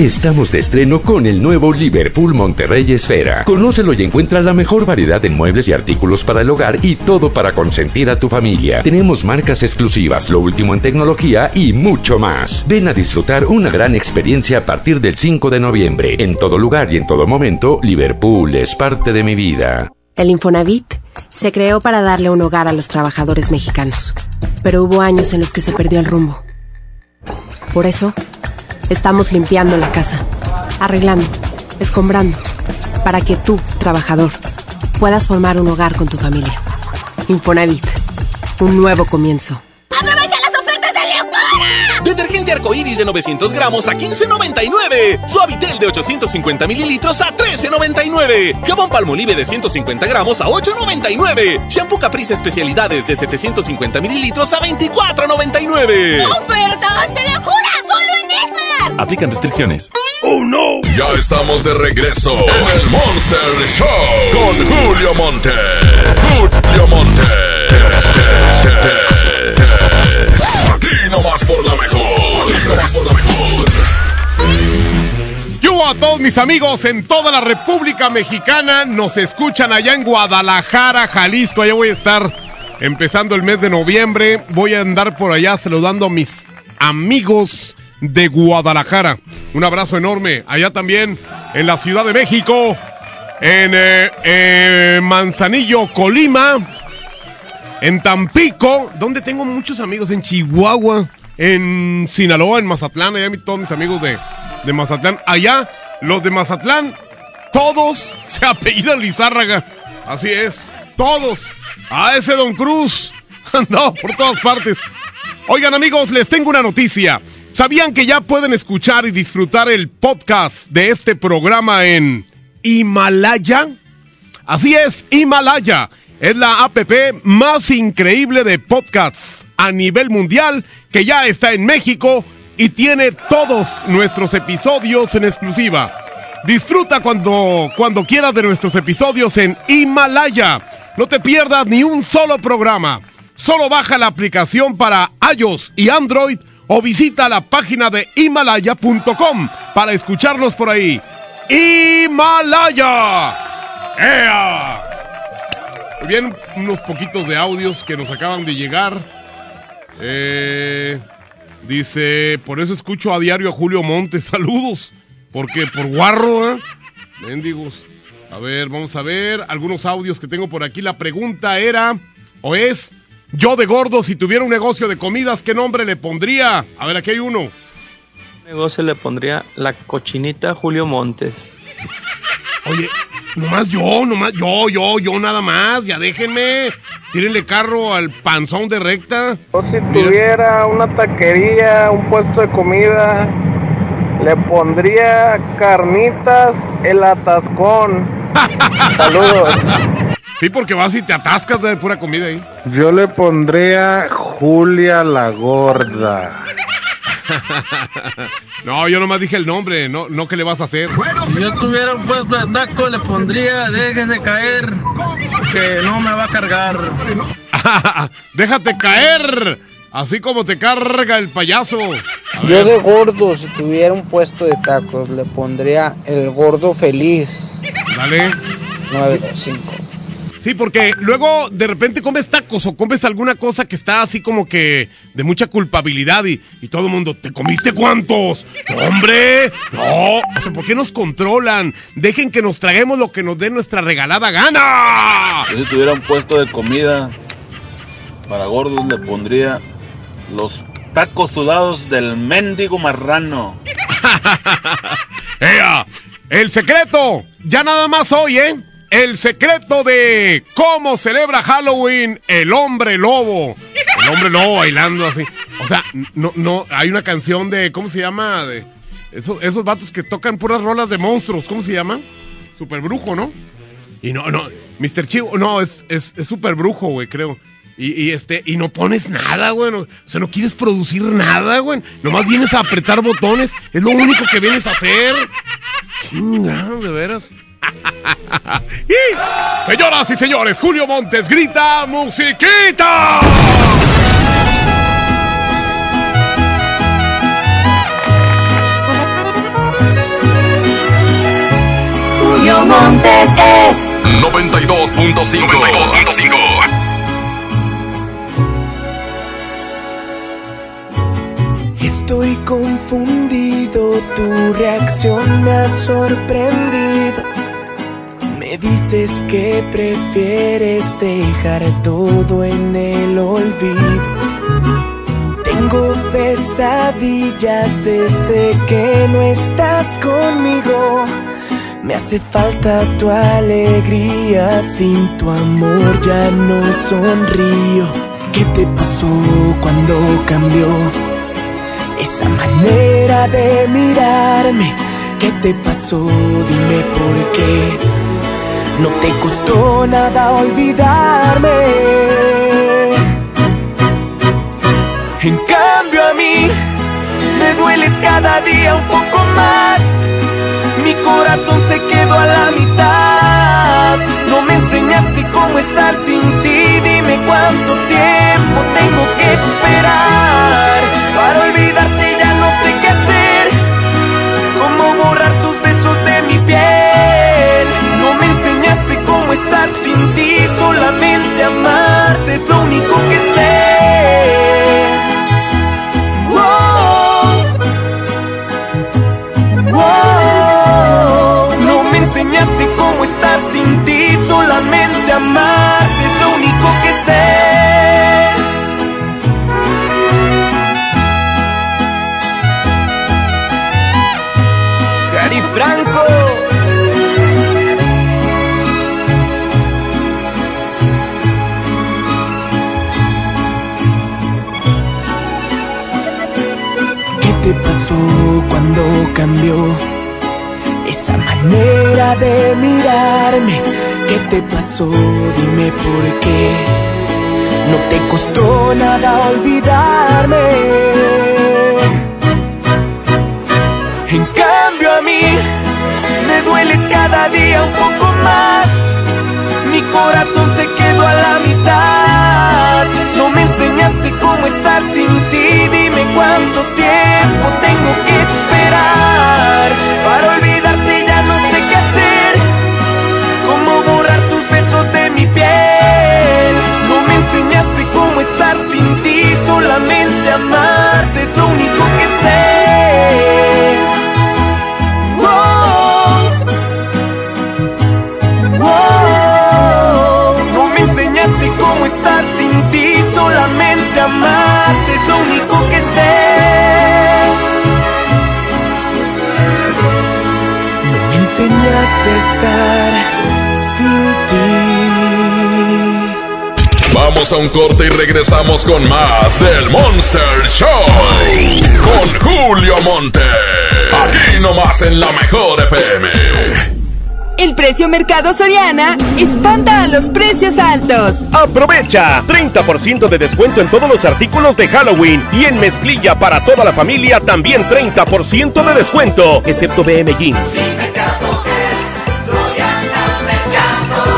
Estamos de estreno con el nuevo Liverpool Monterrey Esfera. Conócelo y encuentra la mejor variedad en muebles y artículos para el hogar y todo para consentir a tu familia. Tenemos marcas exclusivas, lo último en tecnología y mucho más. Ven a disfrutar una gran experiencia a partir del 5 de noviembre. En todo lugar y en todo momento, Liverpool es parte de mi vida. El Infonavit se creó para darle un hogar a los trabajadores mexicanos, pero hubo años en los que se perdió el rumbo. Por eso, Estamos limpiando la casa, arreglando, escombrando, para que tú, trabajador, puedas formar un hogar con tu familia. Infonavit, un nuevo comienzo. ¡Aprovecha las ofertas de locura! Detergente arcoíris de 900 gramos a 15.99. Suavitel de 850 mililitros a 13.99. Jabón Palmolive de 150 gramos a 8.99. Shampoo Caprice especialidades de 750 mililitros a 24.99. ¡Ofertas de locura! Aplican restricciones. ¡Oh, no! Ya estamos de regreso en el Monster Show con Julio Monte. Julio Monte. Aquí nomás por la mejor. Aquí nomás por la mejor. Yo a todos mis amigos en toda la República Mexicana. Nos escuchan allá en Guadalajara, Jalisco. Allá voy a estar empezando el mes de noviembre. Voy a andar por allá saludando a mis amigos de Guadalajara. Un abrazo enorme. Allá también en la Ciudad de México, en eh, eh, Manzanillo, Colima, en Tampico, donde tengo muchos amigos, en Chihuahua, en Sinaloa, en Mazatlán, allá todos mis amigos de, de Mazatlán. Allá, los de Mazatlán, todos <laughs> se apellidan Lizárraga. Así es, todos. A ese Don Cruz <laughs> andaba por todas partes. Oigan amigos, les tengo una noticia. ¿Sabían que ya pueden escuchar y disfrutar el podcast de este programa en Himalaya? Así es, Himalaya. Es la app más increíble de podcasts a nivel mundial que ya está en México y tiene todos nuestros episodios en exclusiva. Disfruta cuando, cuando quieras de nuestros episodios en Himalaya. No te pierdas ni un solo programa. Solo baja la aplicación para iOS y Android o visita la página de himalaya.com para escucharnos por ahí. Himalaya. ¡Ea! Muy bien, unos poquitos de audios que nos acaban de llegar. Eh, dice, por eso escucho a diario a Julio Montes. <laughs> Saludos. Porque por guarro, ¿eh? Mendigos. A ver, vamos a ver algunos audios que tengo por aquí. La pregunta era, o es, yo de gordo, si tuviera un negocio de comidas, ¿qué nombre le pondría? A ver, aquí hay uno. negocio le pondría la cochinita Julio Montes. Oye, nomás yo, nomás yo, yo, yo nada más, ya déjenme. Tírenle carro al panzón de recta. Yo si tuviera una taquería, un puesto de comida, le pondría carnitas el atascón. <laughs> Saludos. Sí, porque vas y te atascas de pura comida ahí. Yo le pondría Julia la Gorda. <laughs> no, yo nomás dije el nombre, no, no qué le vas a hacer. Si yo tuviera un puesto de taco, le pondría déjese caer, que no me va a cargar. <laughs> Déjate caer, así como te carga el payaso. Yo de gordo, si tuviera un puesto de tacos, le pondría el gordo feliz. Dale. 925. Sí, porque luego de repente comes tacos o comes alguna cosa que está así como que de mucha culpabilidad y, y todo el mundo, ¿te comiste cuántos? ¡No, ¡Hombre! No, o sea, ¿por qué nos controlan? Dejen que nos traguemos lo que nos dé nuestra regalada gana. Yo si tuviera un puesto de comida para gordos le pondría los tacos sudados del mendigo marrano. <laughs> ¡Ea! El secreto, ya nada más hoy, ¿eh? El secreto de cómo celebra Halloween el hombre lobo. El hombre lobo bailando así. O sea, no, no, hay una canción de, ¿cómo se llama? De esos, esos vatos que tocan puras rolas de monstruos, ¿cómo se llama? Super brujo, ¿no? Y no, no, Mr. Chivo, no, es, es, es super brujo, güey, creo. Y, y este, y no pones nada, güey. no- o sea, no quieres producir nada, güey. Nomás vienes a apretar botones. Es lo único que vienes a hacer. Chinga, de veras. <laughs> Y, señoras y señores, Julio Montes grita musiquita. Julio Montes es 92.5. 92.5. Estoy confundido, tu reacción me ha sorprendido. Me dices que prefieres dejar todo en el olvido. Tengo pesadillas desde que no estás conmigo. Me hace falta tu alegría, sin tu amor ya no sonrío. ¿Qué te pasó cuando cambió? Esa manera de mirarme, ¿qué te pasó? Dime por qué. No te costó nada olvidarme. En cambio a mí, me dueles cada día un poco más. Mi corazón se quedó a la mitad. No me enseñaste cómo estar sin ti. Dime cuánto tiempo tengo que esperar. Para olvidarte ya no sé qué amarte es lo único que sé. No me enseñaste cómo estar sin ti, solamente amarte es lo único que sé. Cari Franco. Cuando cambió esa manera de mirarme? ¿Qué te pasó? Dime por qué. No te costó nada olvidarme. En cambio a mí me dueles cada día un poco más. Mi corazón se quedó a la mitad. Enseñaste cómo estar sin ti. Dime cuánto tiempo tengo que esperar. Para olvidarte estar sin ti. Vamos a un corte y regresamos con más del Monster Show. Con Julio Monte. Aquí nomás en la mejor FM. El precio Mercado Soriana espanta a los precios altos. Aprovecha 30% de descuento en todos los artículos de Halloween y en mezclilla para toda la familia también 30% de descuento, excepto BM Jeans.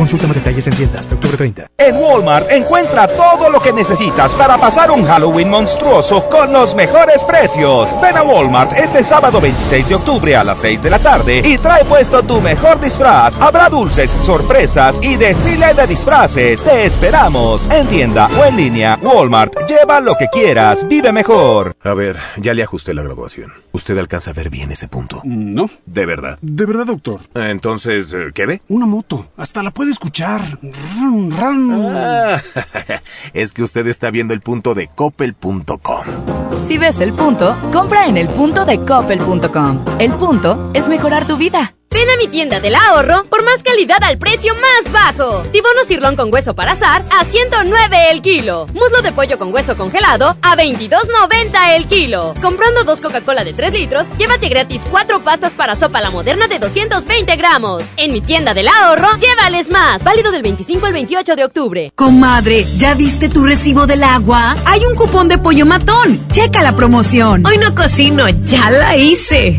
Consulta más detalles en tienda hasta octubre 30. En Walmart encuentra todo lo que necesitas para pasar un Halloween monstruoso con los mejores precios. Ven a Walmart este sábado 26 de octubre a las 6 de la tarde y trae puesto tu mejor disfraz. Habrá dulces, sorpresas y desfile de disfraces. Te esperamos en tienda o en línea. Walmart, lleva lo que quieras, vive mejor. A ver, ya le ajusté la graduación. ¿Usted alcanza a ver bien ese punto? No. ¿De verdad? De verdad, doctor. Entonces, ¿qué ve? Una moto. Hasta la puede escuchar. Ran, ran. Ah, <laughs> es que usted está viendo el punto de coppel.com. Si ves el punto, compra en el punto de coppel.com. El punto es mejorar tu vida. Ven a mi tienda del ahorro por más calidad al precio más bajo. Tibono cirlón con hueso para azar a 109 el kilo. Muslo de pollo con hueso congelado a 22.90 el kilo. Comprando dos Coca-Cola de 3 litros, llévate gratis cuatro pastas para sopa la moderna de 220 gramos. En mi tienda del ahorro, llévales más. Válido del 25 al 28 de octubre. Comadre, ¿ya viste tu recibo del agua? Hay un cupón de pollo matón. Checa la promoción. Hoy no cocino, ya la hice.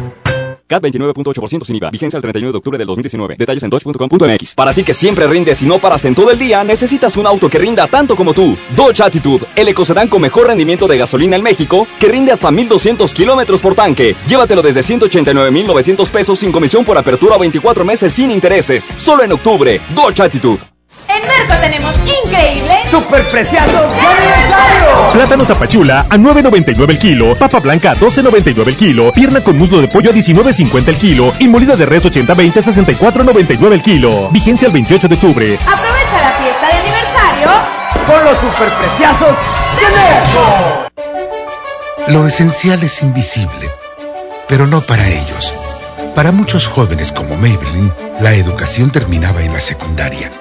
CAT 29.8% sin IVA. Vigencia el 31 de octubre del 2019. Detalles en dodge.com.mx. Para ti que siempre rindes y no paras en todo el día, necesitas un auto que rinda tanto como tú. Dodge Attitude, el ecocedán con mejor rendimiento de gasolina en México, que rinde hasta 1200 kilómetros por tanque. Llévatelo desde 189,900 pesos sin comisión por apertura o 24 meses sin intereses. Solo en octubre. Dodge Attitude. En Merco tenemos increíble ¡Superpreciados de aniversario! Plátano zapachula a 9.99 el kilo, papa blanca a 12.99 el kilo, pierna con muslo de pollo a 19.50 el kilo y molida de res 80-20 a 64.99 el kilo. Vigencia el 28 de octubre. Aprovecha la fiesta de aniversario con los superpreciosos de Merco. Lo esencial es invisible, pero no para ellos. Para muchos jóvenes como Maybelline, la educación terminaba en la secundaria.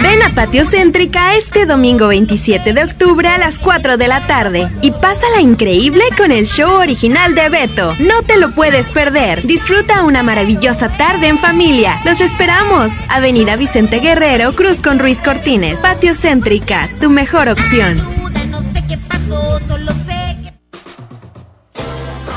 Ven a Patio Céntrica este domingo 27 de octubre a las 4 de la tarde y pásala increíble con el show original de Beto. No te lo puedes perder. Disfruta una maravillosa tarde en familia. Los esperamos. Avenida Vicente Guerrero, Cruz con Ruiz Cortines. Patio Céntrica, tu mejor opción.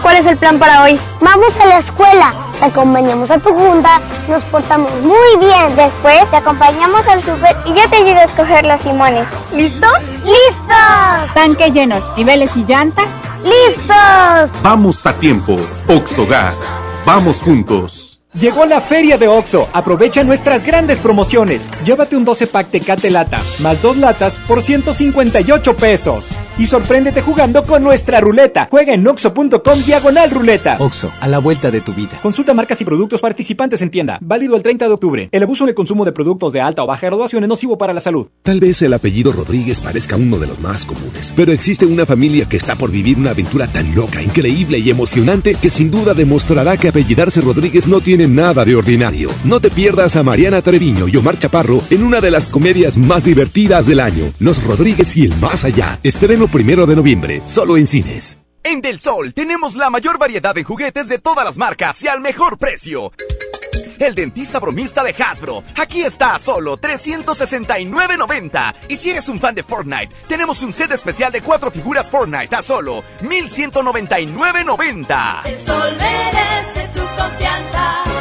¿Cuál es el plan para hoy? Vamos a la escuela, te acompañamos a tu junta, nos portamos muy bien. Después te acompañamos al súper y yo te ayudo a escoger los limones. ¿Listos? ¡Listos! Tanque llenos, niveles y llantas. ¡Listos! Vamos a tiempo. Oxogas. Vamos juntos. Llegó la feria de OXO. Aprovecha nuestras grandes promociones. Llévate un 12 pack Tecate Lata, más dos latas por 158 pesos. Y sorpréndete jugando con nuestra ruleta. Juega en oxo.com diagonal ruleta. OXO, a la vuelta de tu vida. Consulta marcas y productos participantes en tienda. Válido el 30 de octubre. El abuso en el consumo de productos de alta o baja graduación es nocivo para la salud. Tal vez el apellido Rodríguez parezca uno de los más comunes, pero existe una familia que está por vivir una aventura tan loca, increíble y emocionante que sin duda demostrará que apellidarse Rodríguez no tiene nada de ordinario. No te pierdas a Mariana Treviño y Omar Chaparro en una de las comedias más divertidas del año, Los Rodríguez y el Más Allá. Estreno primero de noviembre, solo en cines. En Del Sol tenemos la mayor variedad de juguetes de todas las marcas y al mejor precio. El dentista bromista de Hasbro. Aquí está a solo 369.90. Y si eres un fan de Fortnite, tenemos un set especial de cuatro figuras Fortnite a solo 1199.90. El sol merece tu confianza.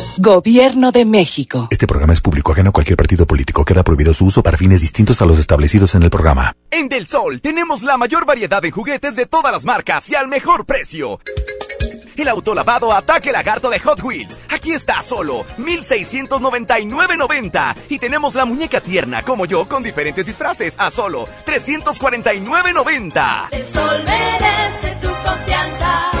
Gobierno de México. Este programa es público ajeno a cualquier partido político. Queda prohibido su uso para fines distintos a los establecidos en el programa. En Del Sol tenemos la mayor variedad de juguetes de todas las marcas y al mejor precio. El autolavado Ataque Lagarto de Hot Wheels. Aquí está a solo 1699.90. Y tenemos la muñeca tierna como yo con diferentes disfraces a solo 349.90. El sol merece tu confianza.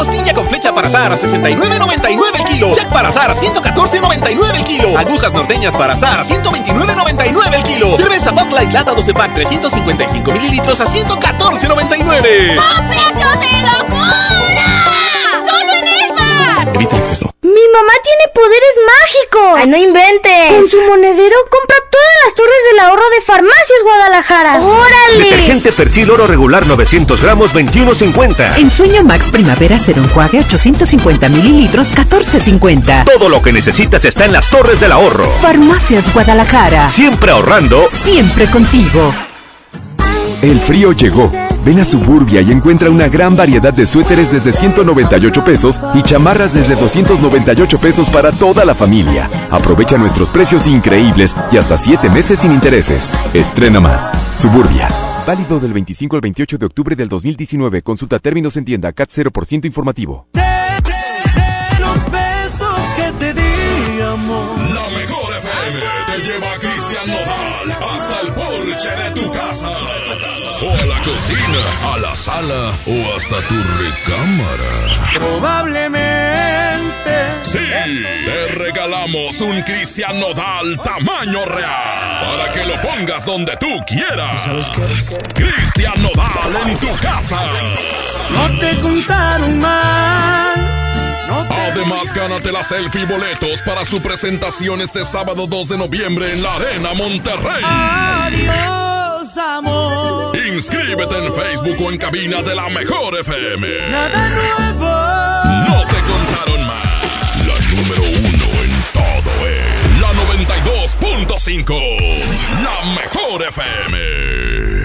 Costilla con flecha para asar a 69.99 el kilo. Jack para asar a 114.99 el kilo. Agujas norteñas para asar a 129.99 el kilo. Cerveza Bud Light Lata 12 pack 355 mililitros a 114.99. ¡A precios de locura! Evita el exceso. ¡Mi mamá tiene poderes mágicos! ¡Ay, no inventes! Con su monedero compra todas las torres del ahorro de Farmacias Guadalajara. ¡Órale! Detergente Persil Oro Regular 900 gramos 21.50. En Sueño Max Primavera Cero Enjuague 850 mililitros 14.50. Todo lo que necesitas está en las torres del ahorro. Farmacias Guadalajara. Siempre ahorrando. Siempre contigo. El frío llegó. Ven a Suburbia y encuentra una gran variedad de suéteres desde 198 pesos y chamarras desde 298 pesos para toda la familia. Aprovecha nuestros precios increíbles y hasta 7 meses sin intereses. Estrena más. Suburbia. Válido del 25 al 28 de octubre del 2019. Consulta términos en tienda CAT 0% informativo. Los besos que te di, amor. La mejor FM te lleva a Cristian Nodal hasta el porche de tu casa. O a la cocina, a la sala o hasta tu recámara. Probablemente. Sí, te regalamos un Cristian Nodal tamaño real. Para que lo pongas donde tú quieras. Cristian Nodal en tu casa. No te contaron Además, gánate la selfie y boletos para su presentación este sábado 2 de noviembre en la Arena Monterrey. Adiós, amor. Inscríbete en Facebook o en cabina de la Mejor FM. Nada nuevo. No te contaron más. La número uno en todo es la 92.5. La Mejor FM.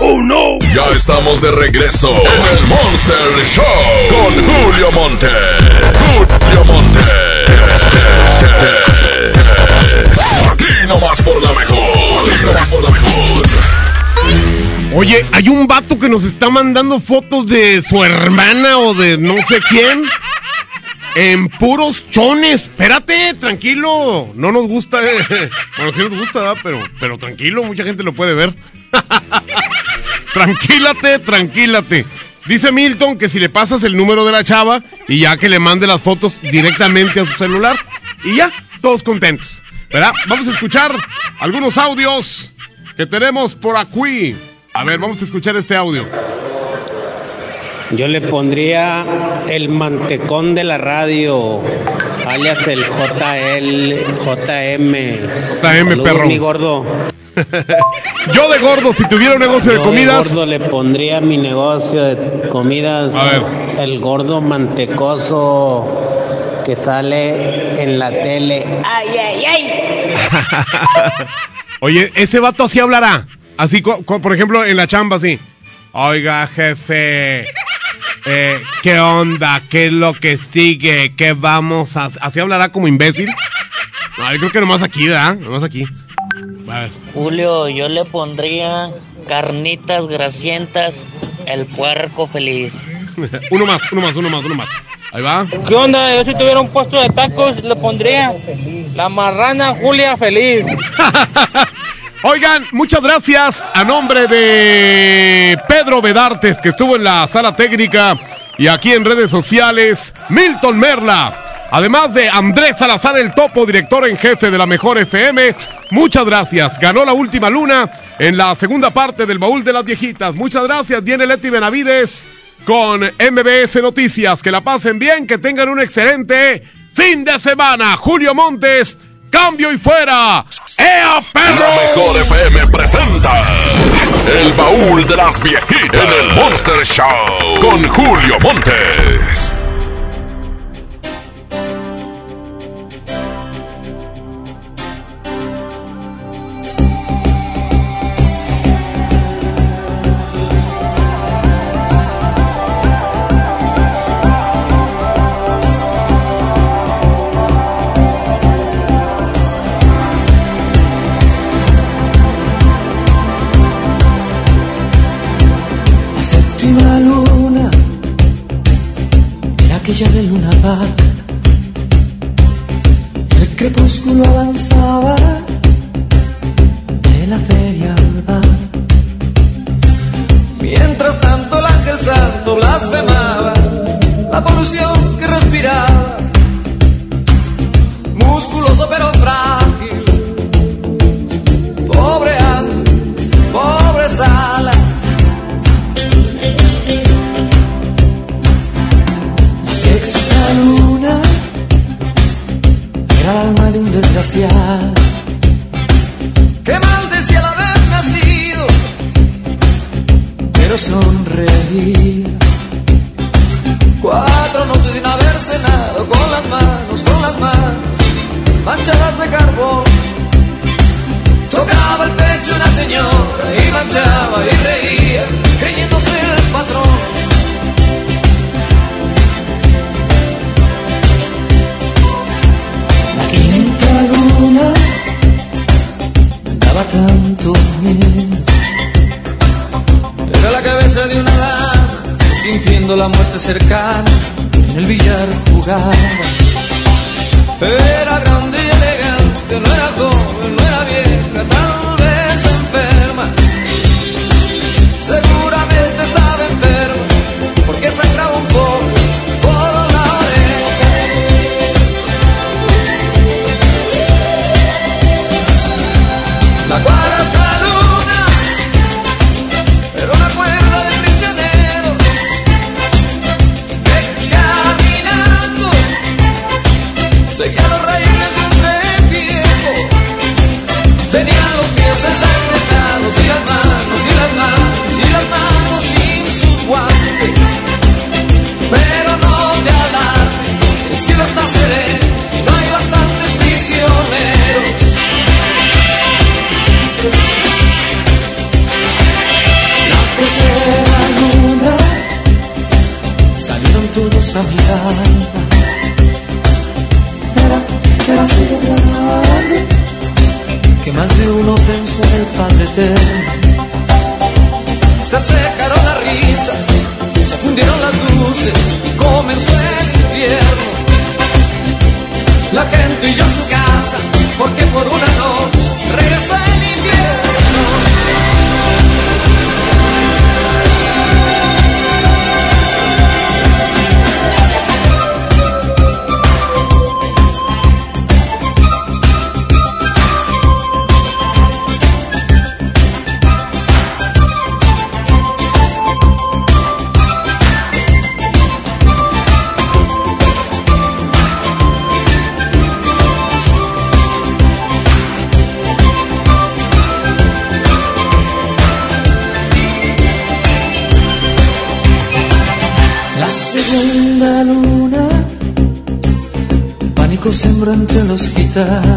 ¡Oh, no! Ya estamos de regreso en el Monster Show con Julio Monte. Julio Monte. Aquí nomás por la mejor. Aquí nomás por la mejor. Oye, hay un vato que nos está mandando fotos de su hermana o de no sé quién. En puros chones. Espérate, tranquilo. No nos gusta. eh. Bueno, sí nos gusta, ¿verdad? Pero, pero tranquilo, mucha gente lo puede ver. <laughs> tranquílate, tranquílate. Dice Milton que si le pasas el número de la chava y ya que le mande las fotos directamente a su celular. Y ya, todos contentos. ¿Verdad? Vamos a escuchar algunos audios que tenemos por aquí. A ver, vamos a escuchar este audio. Yo le pondría el mantecón de la radio, alias el JL, JM. JM, perro. mi gordo. <laughs> Yo de gordo, si tuviera un negocio de Yo comidas. gordo le pondría mi negocio de comidas. A ver. El gordo mantecoso que sale en la tele. Ay, ay, ay. <laughs> Oye, ese vato así hablará. Así, por ejemplo, en la chamba, así. Oiga, jefe. Eh, ¿Qué onda? ¿Qué es lo que sigue? ¿Qué vamos a hacer? ¿Así hablará como imbécil? No, yo creo que nomás aquí, ¿verdad? Nomás aquí. A ver. Julio, yo le pondría carnitas grasientas, el puerco feliz. <laughs> uno más, uno más, uno más, uno más. Ahí va. ¿Qué onda? Yo si tuviera un puesto de tacos le pondría la marrana Julia feliz. <laughs> Oigan, muchas gracias a nombre de Pedro Bedartes, que estuvo en la sala técnica y aquí en redes sociales, Milton Merla. Además de Andrés Salazar el Topo, director en jefe de la Mejor FM, muchas gracias. Ganó la última luna en la segunda parte del baúl de las viejitas. Muchas gracias. Viene Leti Benavides con MBS Noticias. Que la pasen bien, que tengan un excelente fin de semana. Julio Montes, cambio y fuera. ¡Ea! La Mejor FM presenta El baúl de las viejitas en el Monster Show con Julio Montes. Era aquella de Luna Park. El crepúsculo avanzaba de la feria al bar. Mientras tanto el ángel santo blasfemaba la polución que respiraba. Musculoso pero frágil. El alma de un desgraciado que maldecía al haber nacido, pero sonreía. Cuatro noches sin haber cenado, con las manos, con las manos manchadas de carbón. Tocaba el pecho una señora y manchaba y reía, creyéndose el patrón. Tanto miedo. Era la cabeza de una dama, sintiendo la muerte cercana, en el billar jugaba. Era grande y elegante, no era joven, no era vieja, tal estás.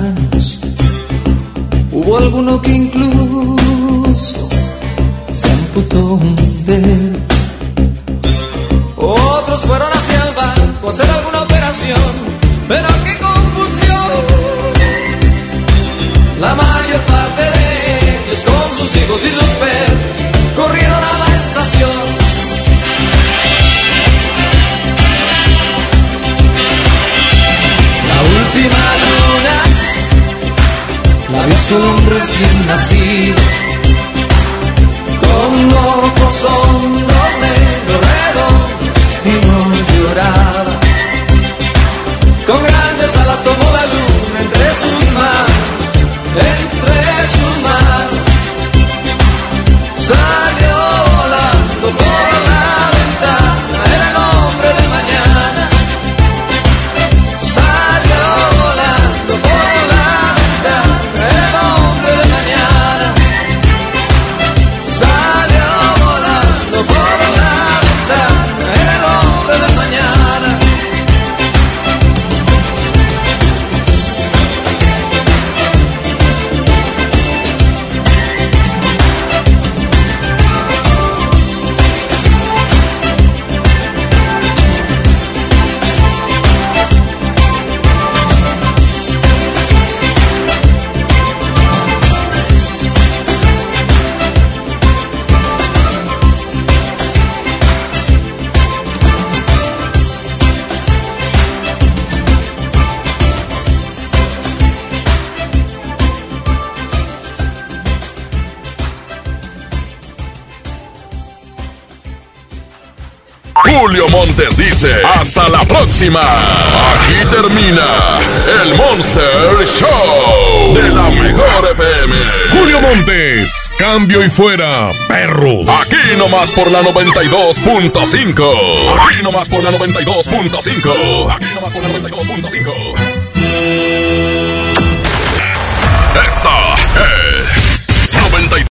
Aquí termina el Monster Show de la mejor FM. Julio Montes, cambio y fuera, perros. Aquí nomás por la 92.5. Aquí nomás por la 92.5. Aquí nomás por la 92.5. Esta